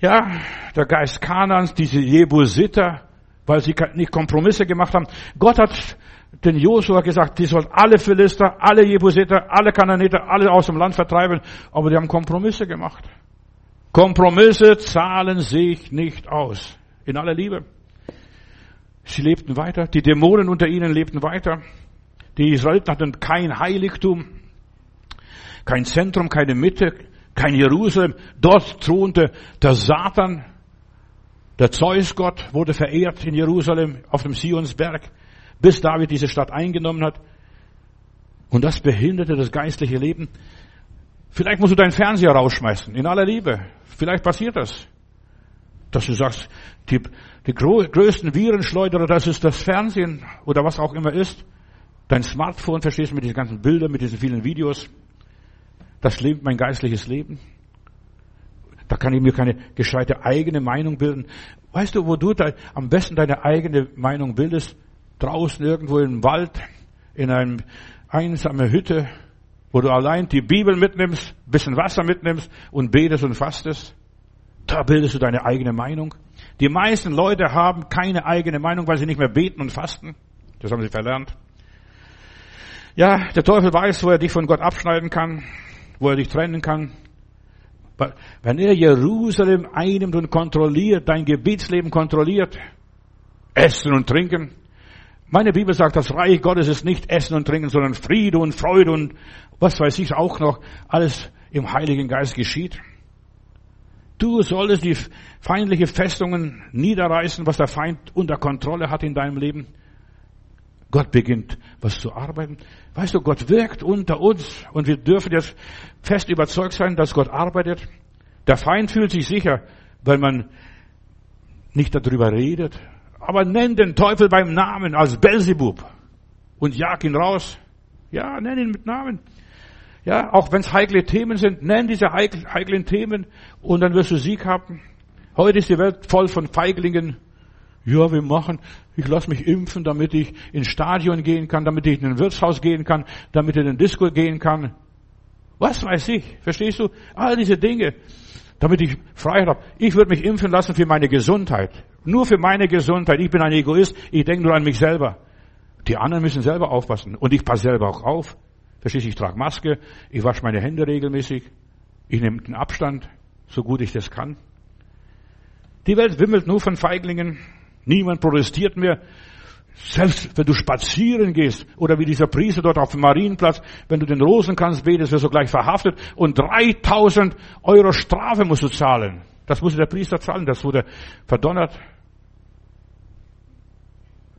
ja, der Geist Kanans, diese Jebusiter, weil sie nicht Kompromisse gemacht haben. Gott hat den Josua gesagt, die sollen alle Philister, alle Jebusiter, alle Kananiter, alle aus dem Land vertreiben. Aber die haben Kompromisse gemacht. Kompromisse zahlen sich nicht aus. In aller Liebe. Sie lebten weiter. Die Dämonen unter ihnen lebten weiter. Die Israeliten hatten kein Heiligtum, kein Zentrum, keine Mitte, kein Jerusalem. Dort thronte der Satan. Der Zeusgott wurde verehrt in Jerusalem auf dem Sionsberg, bis David diese Stadt eingenommen hat. Und das behinderte das geistliche Leben. Vielleicht musst du deinen Fernseher rausschmeißen, in aller Liebe. Vielleicht passiert das. Dass du sagst, die, die größten Virenschleuderer, das ist das Fernsehen oder was auch immer ist. Dein Smartphone, verstehst du, mit diesen ganzen Bildern, mit diesen vielen Videos. Das lebt mein geistliches Leben. Da kann ich mir keine gescheite eigene Meinung bilden. Weißt du, wo du da am besten deine eigene Meinung bildest? Draußen irgendwo im Wald, in einer einsamen Hütte, wo du allein die Bibel mitnimmst, bisschen Wasser mitnimmst und betest und fastest. Da bildest du deine eigene Meinung. Die meisten Leute haben keine eigene Meinung, weil sie nicht mehr beten und fasten. Das haben sie verlernt. Ja, der Teufel weiß, wo er dich von Gott abschneiden kann, wo er dich trennen kann. Wenn er Jerusalem einnimmt und kontrolliert, dein Gebetsleben kontrolliert, Essen und Trinken. Meine Bibel sagt, das Reich Gottes ist nicht Essen und Trinken, sondern Friede und Freude und was weiß ich auch noch, alles im Heiligen Geist geschieht. Du solltest die feindliche Festungen niederreißen, was der Feind unter Kontrolle hat in deinem Leben. Gott beginnt, was zu arbeiten. Weißt du, Gott wirkt unter uns und wir dürfen jetzt fest überzeugt sein, dass Gott arbeitet. Der Feind fühlt sich sicher, weil man nicht darüber redet. Aber nenn den Teufel beim Namen als Belzebub und jag ihn raus. Ja, nenn ihn mit Namen. Ja, auch wenn es heikle Themen sind, nenn diese heiklen Themen und dann wirst du Sieg haben. Heute ist die Welt voll von Feiglingen. Ja, wir machen, ich lasse mich impfen, damit ich ins Stadion gehen kann, damit ich in ein Wirtshaus gehen kann, damit ich in den Disco gehen kann. Was weiß ich, verstehst du? All diese Dinge, damit ich Freiheit habe. Ich würde mich impfen lassen für meine Gesundheit. Nur für meine Gesundheit. Ich bin ein Egoist, ich denke nur an mich selber. Die anderen müssen selber aufpassen. Und ich passe selber auch auf. Verstehst du, ich trage Maske, ich wasche meine Hände regelmäßig, ich nehme den Abstand, so gut ich das kann. Die Welt wimmelt nur von Feiglingen. Niemand protestiert mehr. Selbst wenn du spazieren gehst oder wie dieser Priester dort auf dem Marienplatz, wenn du den Rosenkranz betest, wirst du gleich verhaftet und 3000 Euro Strafe musst du zahlen. Das musste der Priester zahlen, das wurde verdonnert.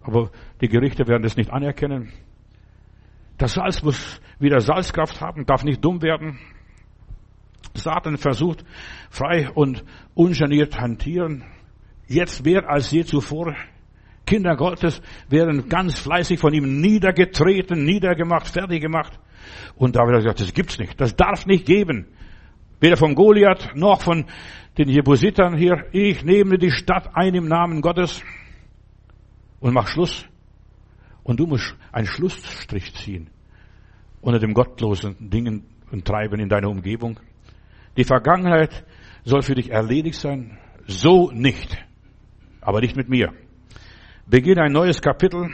Aber die Gerichte werden das nicht anerkennen. Das Salz muss wieder Salzkraft haben, darf nicht dumm werden. Satan versucht frei und ungeniert hantieren. Jetzt mehr als je zuvor Kinder Gottes werden ganz fleißig von ihm niedergetreten, niedergemacht, fertig gemacht. Und David hat gesagt, das gibt's nicht. Das darf nicht geben. Weder von Goliath noch von den Jebusitern hier. Ich nehme die Stadt ein im Namen Gottes und mach Schluss. Und du musst einen Schlussstrich ziehen unter dem gottlosen Dingen und Treiben in deiner Umgebung. Die Vergangenheit soll für dich erledigt sein. So nicht. Aber nicht mit mir. Beginne ein neues Kapitel.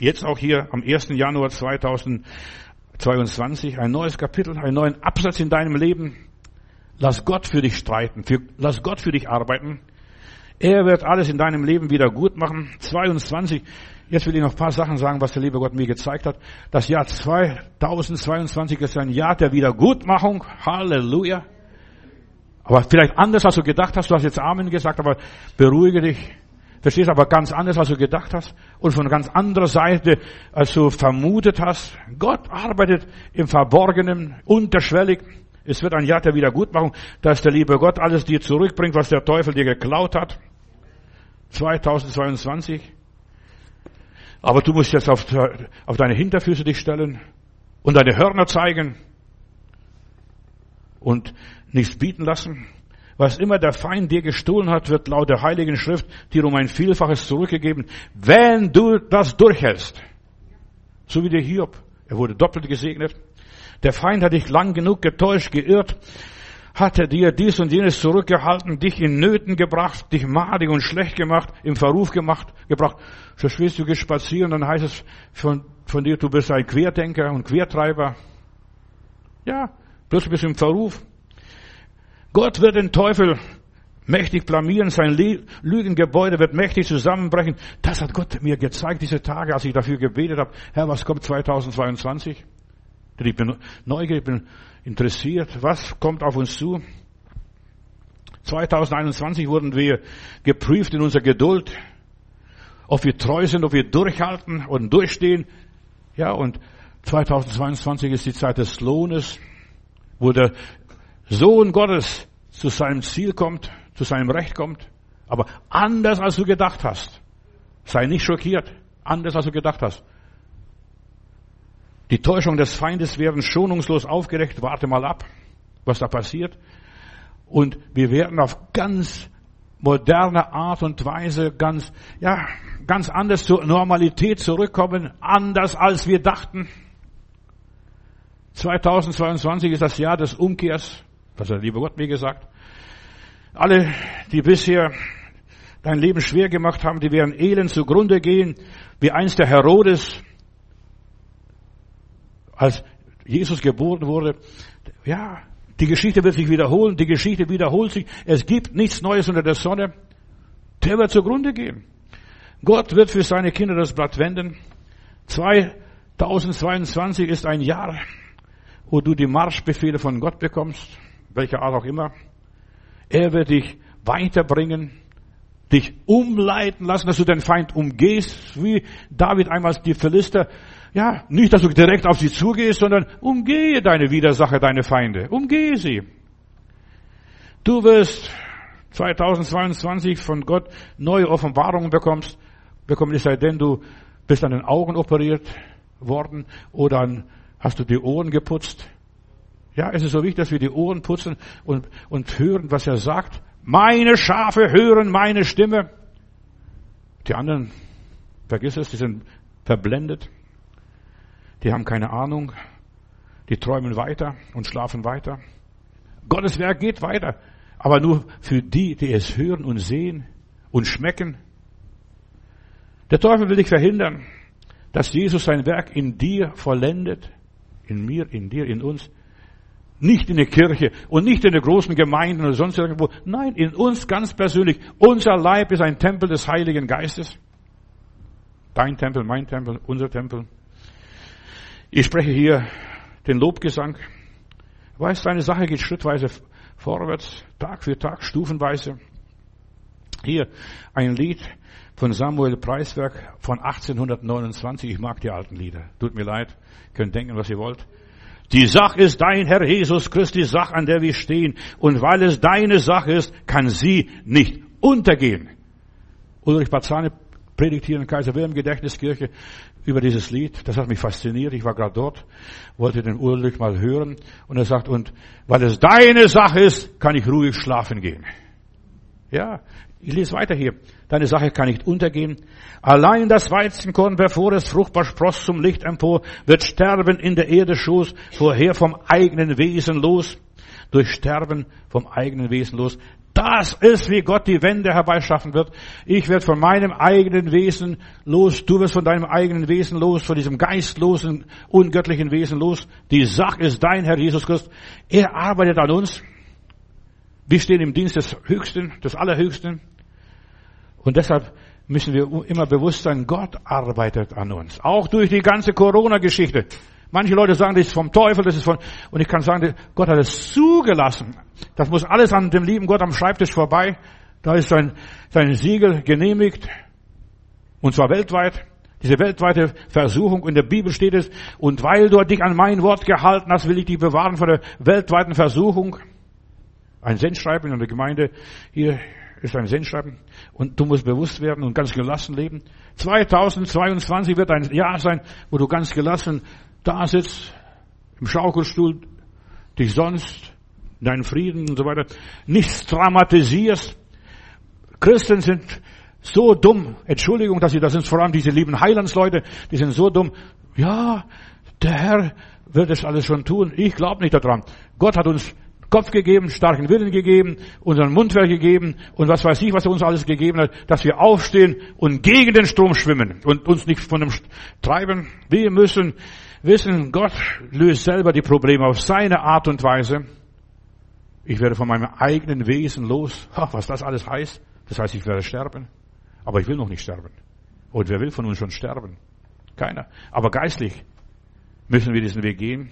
Jetzt auch hier am 1. Januar 2022. Ein neues Kapitel, einen neuen Absatz in deinem Leben. Lass Gott für dich streiten. Für, lass Gott für dich arbeiten. Er wird alles in deinem Leben wieder gut machen. 22. Jetzt will ich noch ein paar Sachen sagen, was der liebe Gott mir gezeigt hat. Das Jahr 2022 ist ein Jahr der Wiedergutmachung. Halleluja. Aber vielleicht anders, als du gedacht hast. Du hast jetzt Amen gesagt, aber beruhige dich. Verstehst aber ganz anders, als du gedacht hast. Und von ganz anderer Seite, als du vermutet hast. Gott arbeitet im Verborgenen, unterschwellig. Es wird ein Jahr der Wiedergutmachung, dass der liebe Gott alles dir zurückbringt, was der Teufel dir geklaut hat. 2022. Aber du musst jetzt auf, auf deine Hinterfüße dich stellen und deine Hörner zeigen und nichts bieten lassen. Was immer der Feind dir gestohlen hat, wird laut der Heiligen Schrift dir um ein Vielfaches zurückgegeben, wenn du das durchhältst. So wie der Hiob. Er wurde doppelt gesegnet. Der Feind hat dich lang genug getäuscht, geirrt, hatte dir dies und jenes zurückgehalten, dich in Nöten gebracht, dich madig und schlecht gemacht, im Verruf gemacht, gebracht. Verstehst du, gehst spazieren, dann heißt es von, von dir, du bist ein Querdenker und Quertreiber. Ja, plötzlich bist im Verruf. Gott wird den Teufel mächtig blamieren, sein Lügengebäude wird mächtig zusammenbrechen. Das hat Gott mir gezeigt, diese Tage, als ich dafür gebetet habe. Herr, was kommt 2022? Denn ich bin neugierig, ich bin interessiert. Was kommt auf uns zu? 2021 wurden wir geprüft in unserer Geduld, ob wir treu sind, ob wir durchhalten und durchstehen. Ja, und 2022 ist die Zeit des Lohnes, wo der Sohn Gottes zu seinem Ziel kommt, zu seinem Recht kommt, aber anders als du gedacht hast. Sei nicht schockiert, anders als du gedacht hast. Die Täuschung des Feindes werden schonungslos aufgedeckt. Warte mal ab, was da passiert. Und wir werden auf ganz moderne Art und Weise ganz, ja, ganz anders zur Normalität zurückkommen, anders als wir dachten. 2022 ist das Jahr des Umkehrs, das hat der liebe Gott mir gesagt. Alle, die bisher dein Leben schwer gemacht haben, die werden elend zugrunde gehen, wie einst der Herodes, als Jesus geboren wurde. Ja, die Geschichte wird sich wiederholen, die Geschichte wiederholt sich. Es gibt nichts Neues unter der Sonne. Der wird zugrunde gehen. Gott wird für seine Kinder das Blatt wenden. 2022 ist ein Jahr, wo du die Marschbefehle von Gott bekommst, welcher Art auch immer. Er wird dich weiterbringen, dich umleiten lassen, dass du den Feind umgehst, wie David einmal die Philister ja, nicht, dass du direkt auf sie zugehst, sondern umgehe deine Widersacher, deine Feinde. Umgehe sie. Du wirst 2022 von Gott neue Offenbarungen bekommst, bekommen, es sei denn, du bist an den Augen operiert worden oder hast du die Ohren geputzt. Ja, es ist so wichtig, dass wir die Ohren putzen und, und hören, was er sagt. Meine Schafe hören meine Stimme. Die anderen, vergiss es, die sind verblendet. Die haben keine Ahnung. Die träumen weiter und schlafen weiter. Gottes Werk geht weiter. Aber nur für die, die es hören und sehen und schmecken. Der Teufel will dich verhindern, dass Jesus sein Werk in dir vollendet. In mir, in dir, in uns. Nicht in der Kirche und nicht in der großen Gemeinden oder sonst irgendwo. Nein, in uns ganz persönlich. Unser Leib ist ein Tempel des Heiligen Geistes. Dein Tempel, mein Tempel, unser Tempel. Ich spreche hier den Lobgesang. Weißt, eine Sache geht schrittweise vorwärts, Tag für Tag, stufenweise. Hier ein Lied von Samuel Preiswerk von 1829. Ich mag die alten Lieder. Tut mir leid. Könnt denken, was ihr wollt. Die Sache ist dein, Herr Jesus Christi, Sache, an der wir stehen. Und weil es deine Sache ist, kann sie nicht untergehen. Ulrich Bazzani predigt hier in Kaiser Wilhelm Gedächtniskirche über dieses Lied. Das hat mich fasziniert. Ich war gerade dort, wollte den Ulrich mal hören. Und er sagt, und weil es deine Sache ist, kann ich ruhig schlafen gehen. Ja, ich lese weiter hier. Deine Sache kann nicht untergehen. Allein das Weizenkorn, bevor es fruchtbar spross zum Licht empor, wird sterben in der Erde Schoß, vorher vom eigenen Wesen los. Durch Sterben vom eigenen Wesen los. Das ist, wie Gott die Wende herbeischaffen wird. Ich werde von meinem eigenen Wesen los. Du wirst von deinem eigenen Wesen los, von diesem geistlosen, ungöttlichen Wesen los. Die Sache ist dein, Herr Jesus Christus. Er arbeitet an uns. Wir stehen im Dienst des Höchsten, des Allerhöchsten. Und deshalb müssen wir immer bewusst sein, Gott arbeitet an uns. Auch durch die ganze Corona-Geschichte. Manche Leute sagen, das ist vom Teufel, das ist von, und ich kann sagen, Gott hat es zugelassen. Das muss alles an dem lieben Gott am Schreibtisch vorbei. Da ist sein, sein Siegel genehmigt. Und zwar weltweit. Diese weltweite Versuchung, in der Bibel steht es, und weil du dich an mein Wort gehalten hast, will ich dich bewahren vor der weltweiten Versuchung. Ein Sendschreiben in der Gemeinde, hier ist ein Sendschreiben und du musst bewusst werden und ganz gelassen leben. 2022 wird ein Jahr sein, wo du ganz gelassen da sitzt, im Schaukelstuhl, dich sonst, deinen Frieden und so weiter, nichts dramatisierst. Christen sind so dumm, Entschuldigung, dass sie das sind, vor allem diese lieben Heilandsleute, die sind so dumm. Ja, der Herr wird es alles schon tun. Ich glaube nicht daran. Gott hat uns Kopf gegeben, starken Willen gegeben, unseren Mundwerk gegeben und was weiß ich, was er uns alles gegeben hat, dass wir aufstehen und gegen den Strom schwimmen und uns nicht von dem treiben. Wir müssen wissen, Gott löst selber die Probleme auf seine Art und Weise. Ich werde von meinem eigenen Wesen los. Ach, was das alles heißt. Das heißt, ich werde sterben. Aber ich will noch nicht sterben. Und wer will von uns schon sterben? Keiner. Aber geistlich müssen wir diesen Weg gehen.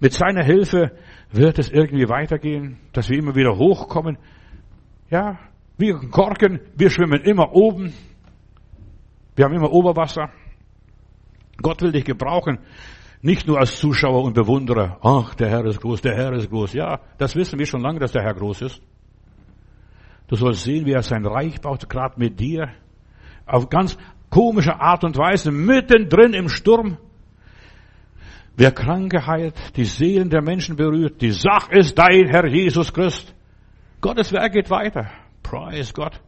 Mit seiner Hilfe wird es irgendwie weitergehen, dass wir immer wieder hochkommen. Ja, wir Korken, wir schwimmen immer oben. Wir haben immer Oberwasser. Gott will dich gebrauchen. Nicht nur als Zuschauer und Bewunderer. Ach, der Herr ist groß, der Herr ist groß. Ja, das wissen wir schon lange, dass der Herr groß ist. Du sollst sehen, wie er sein Reich baut, gerade mit dir. Auf ganz komische Art und Weise, mittendrin im Sturm. Wer Kranke heilt, die Seelen der Menschen berührt, die Sache ist dein Herr Jesus Christ. Gottes Werk geht weiter. Preis Gott.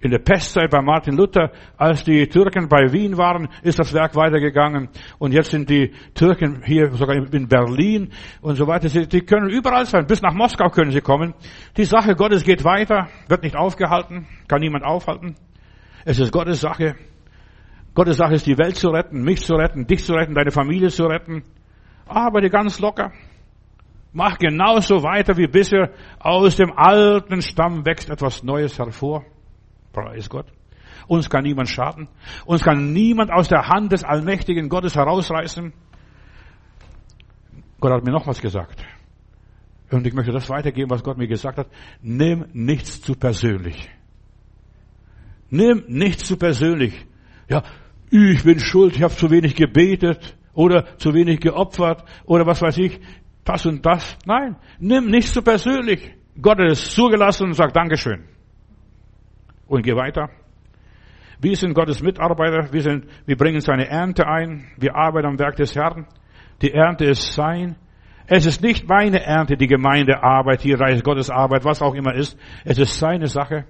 In der Pestzeit bei Martin Luther, als die Türken bei Wien waren, ist das Werk weitergegangen. Und jetzt sind die Türken hier sogar in Berlin und so weiter. Sie, die können überall sein. Bis nach Moskau können sie kommen. Die Sache Gottes geht weiter, wird nicht aufgehalten, kann niemand aufhalten. Es ist Gottes Sache. Gottes Sache ist, die Welt zu retten, mich zu retten, dich zu retten, deine Familie zu retten. Arbeite ganz locker. Mach genauso weiter wie bisher. Aus dem alten Stamm wächst etwas Neues hervor. Preis Gott. Uns kann niemand schaden. Uns kann niemand aus der Hand des allmächtigen Gottes herausreißen. Gott hat mir noch was gesagt. Und ich möchte das weitergeben, was Gott mir gesagt hat. Nimm nichts zu persönlich. Nimm nichts zu persönlich. Ja, ich bin schuld, ich habe zu wenig gebetet oder zu wenig geopfert oder was weiß ich, das und das. Nein, nimm nichts so persönlich. Gott hat es zugelassen und sagt Dankeschön. Und geh weiter. Wir sind Gottes Mitarbeiter, wir, sind, wir bringen seine Ernte ein, wir arbeiten am Werk des Herrn. Die Ernte ist sein. Es ist nicht meine Ernte, die Gemeindearbeit, hier Reich Gottes Arbeit, was auch immer ist. Es ist seine Sache.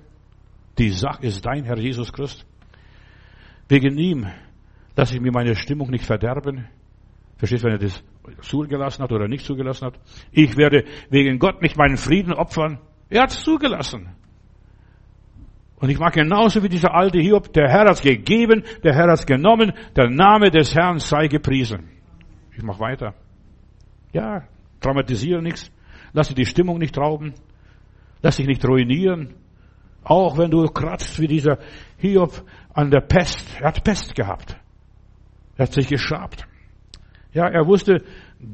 Die Sache ist dein Herr Jesus Christus. Wegen ihm lasse ich mir meine Stimmung nicht verderben. Verstehst du, wenn er das zugelassen hat oder nicht zugelassen hat? Ich werde wegen Gott nicht meinen Frieden opfern. Er hat es zugelassen. Und ich mag genauso wie dieser alte Hiob, der Herr hat es gegeben, der Herr hat es genommen, der Name des Herrn sei gepriesen. Ich mach weiter. Ja, dramatisiere nichts. Lass dir die Stimmung nicht rauben. Lass dich nicht ruinieren. Auch wenn du kratzt wie dieser Hiob an der Pest. Er hat Pest gehabt. Er hat sich geschabt. Ja, er wusste,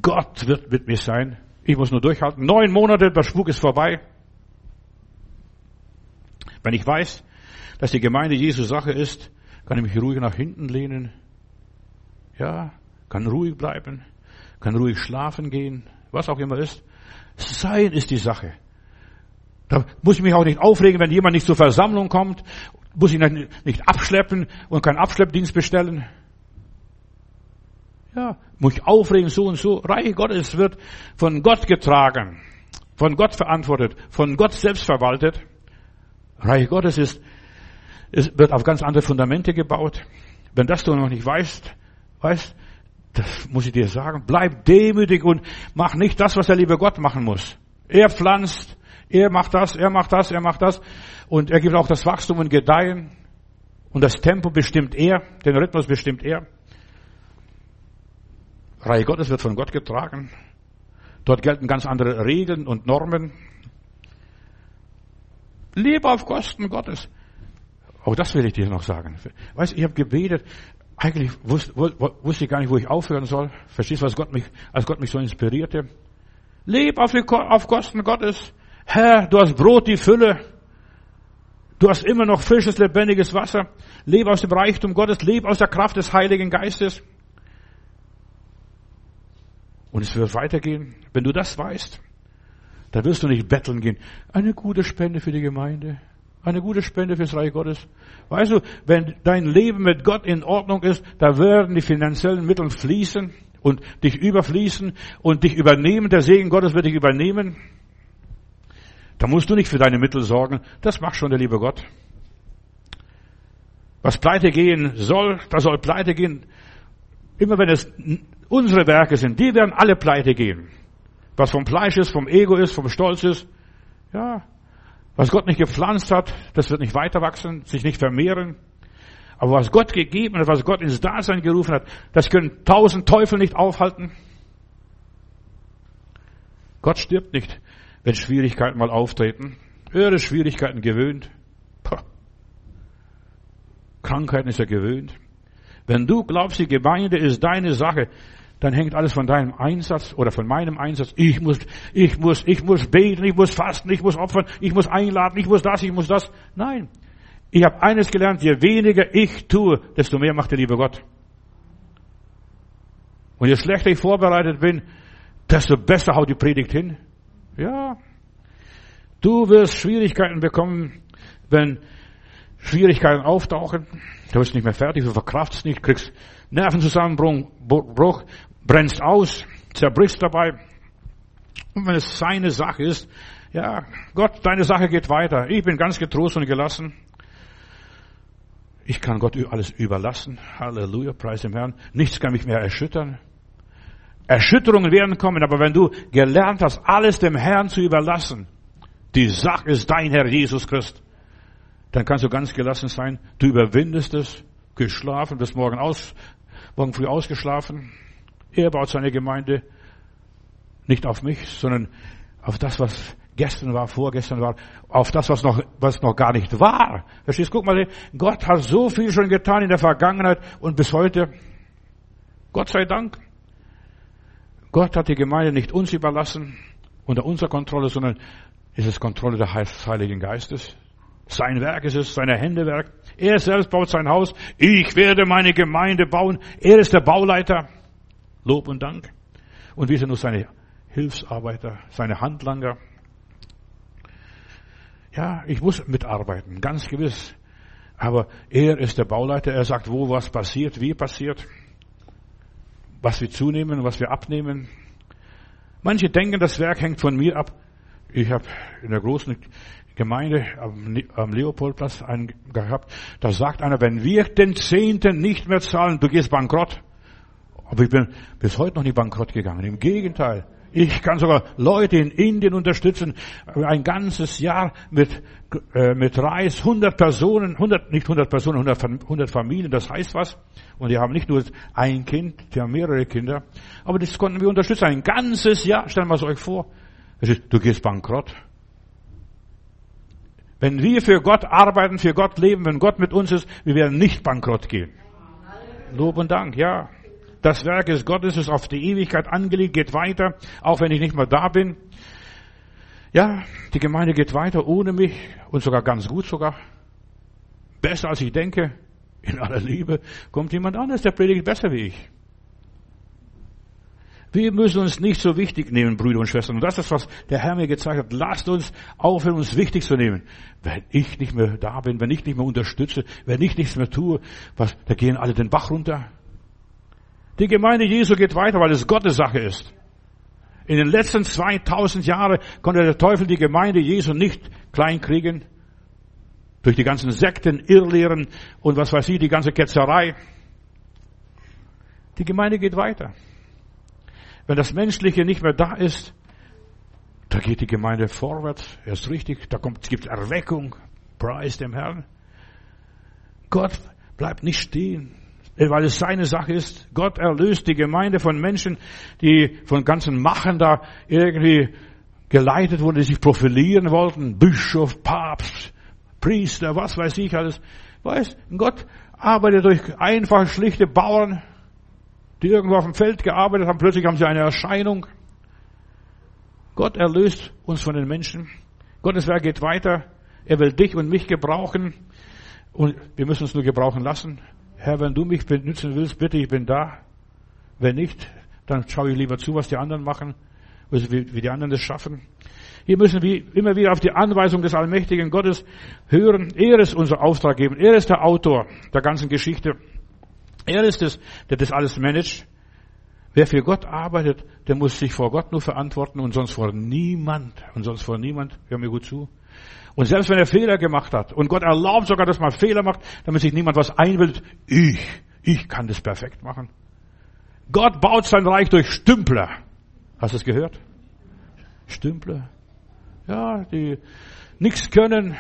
Gott wird mit mir sein. Ich muss nur durchhalten. Neun Monate, der Spuk ist vorbei. Wenn ich weiß, dass die Gemeinde Jesu Sache ist, kann ich mich ruhig nach hinten lehnen. Ja, kann ruhig bleiben, kann ruhig schlafen gehen, was auch immer ist. Sein ist die Sache. Da muss ich mich auch nicht aufregen, wenn jemand nicht zur Versammlung kommt Muss ich nicht abschleppen und keinen Abschleppdienst bestellen? Ja, muss ich aufregen, so und so. Reich Gottes wird von Gott getragen, von Gott verantwortet, von Gott selbst verwaltet. Reich Gottes ist, es wird auf ganz andere Fundamente gebaut. Wenn das du noch nicht weißt, weißt, das muss ich dir sagen, bleib demütig und mach nicht das, was der liebe Gott machen muss. Er pflanzt, er macht das, er macht das, er macht das. Und er gibt auch das Wachstum und Gedeihen. Und das Tempo bestimmt er, den Rhythmus bestimmt er. Reihe Gottes wird von Gott getragen. Dort gelten ganz andere Regeln und Normen. Lebe auf Kosten Gottes. Auch das will ich dir noch sagen. Weißt, ich habe gebetet. Eigentlich wusste, wusste ich gar nicht, wo ich aufhören soll. Verstehst du, was Gott mich, als Gott mich so inspirierte? Leb auf, auf Kosten Gottes. Herr, du hast Brot, die Fülle. Du hast immer noch frisches, lebendiges Wasser. Lebe aus dem Reichtum Gottes. Lebe aus der Kraft des Heiligen Geistes. Und es wird weitergehen. Wenn du das weißt, dann wirst du nicht betteln gehen. Eine gute Spende für die Gemeinde. Eine gute Spende fürs Reich Gottes. Weißt du, wenn dein Leben mit Gott in Ordnung ist, da werden die finanziellen Mittel fließen und dich überfließen und dich übernehmen. Der Segen Gottes wird dich übernehmen. Da musst du nicht für deine Mittel sorgen. Das macht schon der liebe Gott. Was pleite gehen soll, da soll pleite gehen. Immer wenn es unsere Werke sind, die werden alle pleite gehen. Was vom Fleisch ist, vom Ego ist, vom Stolz ist. Ja. Was Gott nicht gepflanzt hat, das wird nicht weiter wachsen, sich nicht vermehren. Aber was Gott gegeben hat, was Gott ins Dasein gerufen hat, das können tausend Teufel nicht aufhalten. Gott stirbt nicht, wenn Schwierigkeiten mal auftreten. Er Schwierigkeiten gewöhnt. Puh. Krankheiten ist er gewöhnt. Wenn du glaubst, die Gemeinde ist deine Sache, dann hängt alles von deinem Einsatz oder von meinem Einsatz. Ich muss, ich muss, ich muss beten, ich muss fasten, ich muss opfern, ich muss einladen, ich muss das, ich muss das. Nein. Ich habe eines gelernt, je weniger ich tue, desto mehr macht der liebe Gott. Und je schlechter ich vorbereitet bin, desto besser haut die Predigt hin. Ja. Du wirst Schwierigkeiten bekommen, wenn Schwierigkeiten auftauchen. Du bist nicht mehr fertig, du verkraftest nicht, kriegst Nervenzusammenbruch, brennst aus, zerbrichst dabei. Und wenn es seine Sache ist, ja, Gott, deine Sache geht weiter. Ich bin ganz getrost und gelassen. Ich kann Gott alles überlassen. Halleluja, preis dem Herrn. Nichts kann mich mehr erschüttern. Erschütterungen werden kommen, aber wenn du gelernt hast, alles dem Herrn zu überlassen, die Sache ist dein Herr Jesus Christ, dann kannst du ganz gelassen sein. Du überwindest es, geschlafen, bis morgen aus, morgen früh ausgeschlafen. Er baut seine Gemeinde nicht auf mich, sondern auf das, was gestern war, vorgestern war, auf das, was noch, was noch gar nicht war. Verstehst? Guck mal, Gott hat so viel schon getan in der Vergangenheit und bis heute. Gott sei Dank. Gott hat die Gemeinde nicht uns überlassen, unter unserer Kontrolle, sondern ist es Kontrolle des Heiligen Geistes. Sein Werk ist es, seine Hände Werk. Er selbst baut sein Haus. Ich werde meine Gemeinde bauen. Er ist der Bauleiter. Lob und Dank. Und wir sind nur seine Hilfsarbeiter, seine Handlanger. Ja, ich muss mitarbeiten, ganz gewiss. Aber er ist der Bauleiter. Er sagt, wo was passiert, wie passiert, was wir zunehmen, was wir abnehmen. Manche denken, das Werk hängt von mir ab. Ich habe in der großen Gemeinde am Leopoldplatz einen gehabt. Da sagt einer, wenn wir den Zehnten nicht mehr zahlen, du gehst bankrott. Aber ich bin bis heute noch nicht bankrott gegangen. Im Gegenteil. Ich kann sogar Leute in Indien unterstützen, ein ganzes Jahr mit, äh, mit Reis, 100 Personen, 100, nicht 100 Personen, 100, 100 Familien, das heißt was. Und die haben nicht nur ein Kind, die haben mehrere Kinder. Aber das konnten wir unterstützen, ein ganzes Jahr. Stellen wir es euch vor. Du gehst bankrott. Wenn wir für Gott arbeiten, für Gott leben, wenn Gott mit uns ist, wir werden nicht bankrott gehen. Lob und Dank, ja. Das Werk ist Gottes, ist auf die Ewigkeit angelegt, geht weiter, auch wenn ich nicht mehr da bin. Ja, die Gemeinde geht weiter ohne mich und sogar ganz gut sogar. Besser als ich denke. In aller Liebe kommt jemand anderes, der predigt besser wie ich. Wir müssen uns nicht so wichtig nehmen, Brüder und Schwestern. Und das ist, was der Herr mir gezeigt hat. Lasst uns aufhören, uns wichtig zu nehmen. Wenn ich nicht mehr da bin, wenn ich nicht mehr unterstütze, wenn ich nichts mehr tue, was, da gehen alle den Bach runter. Die Gemeinde Jesu geht weiter, weil es Gottes Sache ist. In den letzten 2000 Jahren konnte der Teufel die Gemeinde Jesu nicht kleinkriegen. Durch die ganzen Sekten, Irrlehren und was weiß ich, die ganze Ketzerei. Die Gemeinde geht weiter. Wenn das Menschliche nicht mehr da ist, da geht die Gemeinde vorwärts. Erst richtig. Da kommt, es gibt Erweckung. Preis dem Herrn. Gott bleibt nicht stehen, weil es seine Sache ist. Gott erlöst die Gemeinde von Menschen, die von ganzen Machen da irgendwie geleitet wurden, die sich profilieren wollten. Bischof, Papst, Priester, was weiß ich alles. Weißt, Gott arbeitet durch einfach schlichte Bauern, die irgendwo auf dem Feld gearbeitet haben, plötzlich haben sie eine Erscheinung. Gott erlöst uns von den Menschen. Gottes Werk geht weiter. Er will dich und mich gebrauchen. Und wir müssen uns nur gebrauchen lassen. Herr, wenn du mich benutzen willst, bitte, ich bin da. Wenn nicht, dann schaue ich lieber zu, was die anderen machen, wie, wie die anderen das schaffen. Hier müssen wir immer wieder auf die Anweisung des allmächtigen Gottes hören. Er ist unser Auftraggeber. Er ist der Autor der ganzen Geschichte. Er ist es, der das alles managt. Wer für Gott arbeitet, der muss sich vor Gott nur verantworten und sonst vor niemand. Und sonst vor niemand. Hör mir gut zu. Und selbst wenn er Fehler gemacht hat und Gott erlaubt sogar, dass man Fehler macht, damit sich niemand was einbildet, ich, ich kann das perfekt machen. Gott baut sein Reich durch Stümpler. Hast du es gehört? Stümpler. Ja, die nichts können,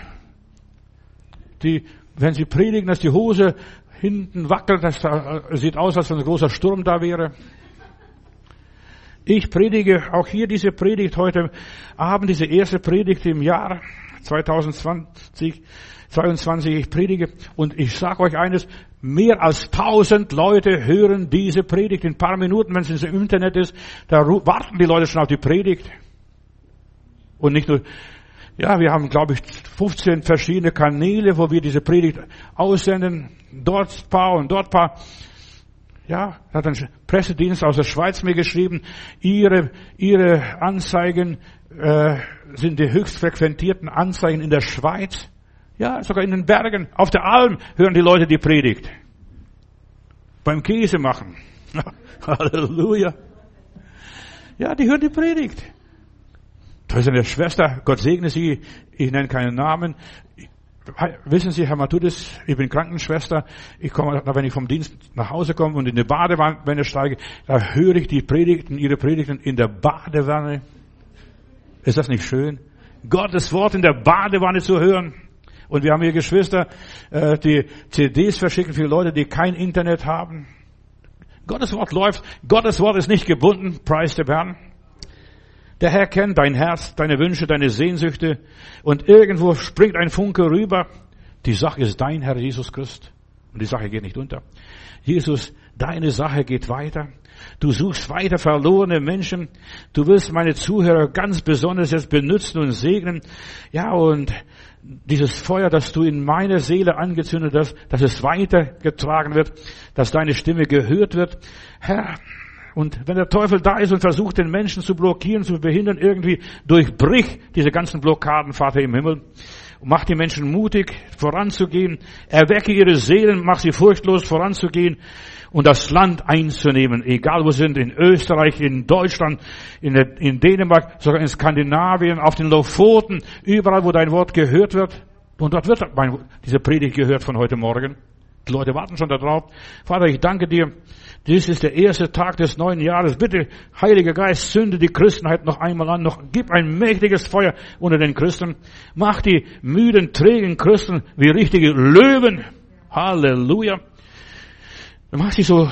die, wenn sie predigen, dass die Hose hinten wackelt, das sieht aus, als wenn ein großer Sturm da wäre. Ich predige auch hier diese Predigt heute Abend, diese erste Predigt im Jahr 2020, 22. Ich predige und ich sage euch eines, mehr als tausend Leute hören diese Predigt in ein paar Minuten, wenn es im Internet ist, da warten die Leute schon auf die Predigt. Und nicht nur ja, wir haben, glaube ich, 15 verschiedene Kanäle, wo wir diese Predigt aussenden. Dort paar und dort paar. Ja, hat ein Pressedienst aus der Schweiz mir geschrieben, ihre, ihre Anzeigen äh, sind die höchst frequentierten Anzeigen in der Schweiz. Ja, sogar in den Bergen, auf der Alm hören die Leute die Predigt. Beim Käse machen. Halleluja. Ja, die hören die Predigt. Da ist eine Schwester, Gott segne sie, ich nenne keinen Namen. Wissen Sie, Herr Matudis, ich bin Krankenschwester. Ich komme, wenn ich vom Dienst nach Hause komme und in die Badewanne steige, da höre ich die Predigten, Ihre Predigten in der Badewanne. Ist das nicht schön? Gottes Wort in der Badewanne zu hören. Und wir haben hier Geschwister, äh, die CDs verschicken für Leute, die kein Internet haben. Gottes Wort läuft. Gottes Wort ist nicht gebunden. Preis der Herrn. Der Herr kennt dein Herz, deine Wünsche, deine Sehnsüchte und irgendwo springt ein Funke rüber. Die Sache ist dein Herr Jesus Christ und die Sache geht nicht unter. Jesus, deine Sache geht weiter. Du suchst weiter verlorene Menschen. Du willst meine Zuhörer ganz besonders jetzt benutzen und segnen. Ja, und dieses Feuer, das du in meiner Seele angezündet hast, dass es weitergetragen wird, dass deine Stimme gehört wird. Herr, und wenn der Teufel da ist und versucht, den Menschen zu blockieren, zu behindern, irgendwie durchbrich diese ganzen Blockaden, Vater im Himmel. Mach die Menschen mutig, voranzugehen. Erwecke ihre Seelen, mach sie furchtlos voranzugehen und das Land einzunehmen. Egal wo sie sind, in Österreich, in Deutschland, in, in Dänemark, sogar in Skandinavien, auf den Lofoten, überall, wo dein Wort gehört wird. Und dort wird diese Predigt gehört von heute Morgen. Die Leute warten schon darauf. Vater, ich danke dir. Dies ist der erste Tag des neuen Jahres. Bitte, Heiliger Geist, zünde die Christenheit noch einmal an. Noch, gib ein mächtiges Feuer unter den Christen. Mach die müden, trägen Christen wie richtige Löwen. Halleluja. Mach sie so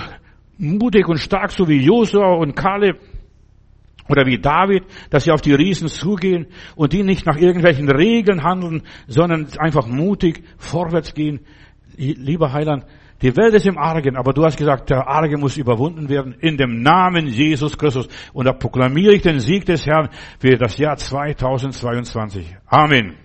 mutig und stark, so wie Josua und Kaleb oder wie David, dass sie auf die Riesen zugehen und die nicht nach irgendwelchen Regeln handeln, sondern einfach mutig vorwärts gehen lieber Heiland, die Welt ist im Argen, aber du hast gesagt, der Arge muss überwunden werden in dem Namen Jesus Christus. Und da proklamiere ich den Sieg des Herrn für das Jahr 2022. Amen.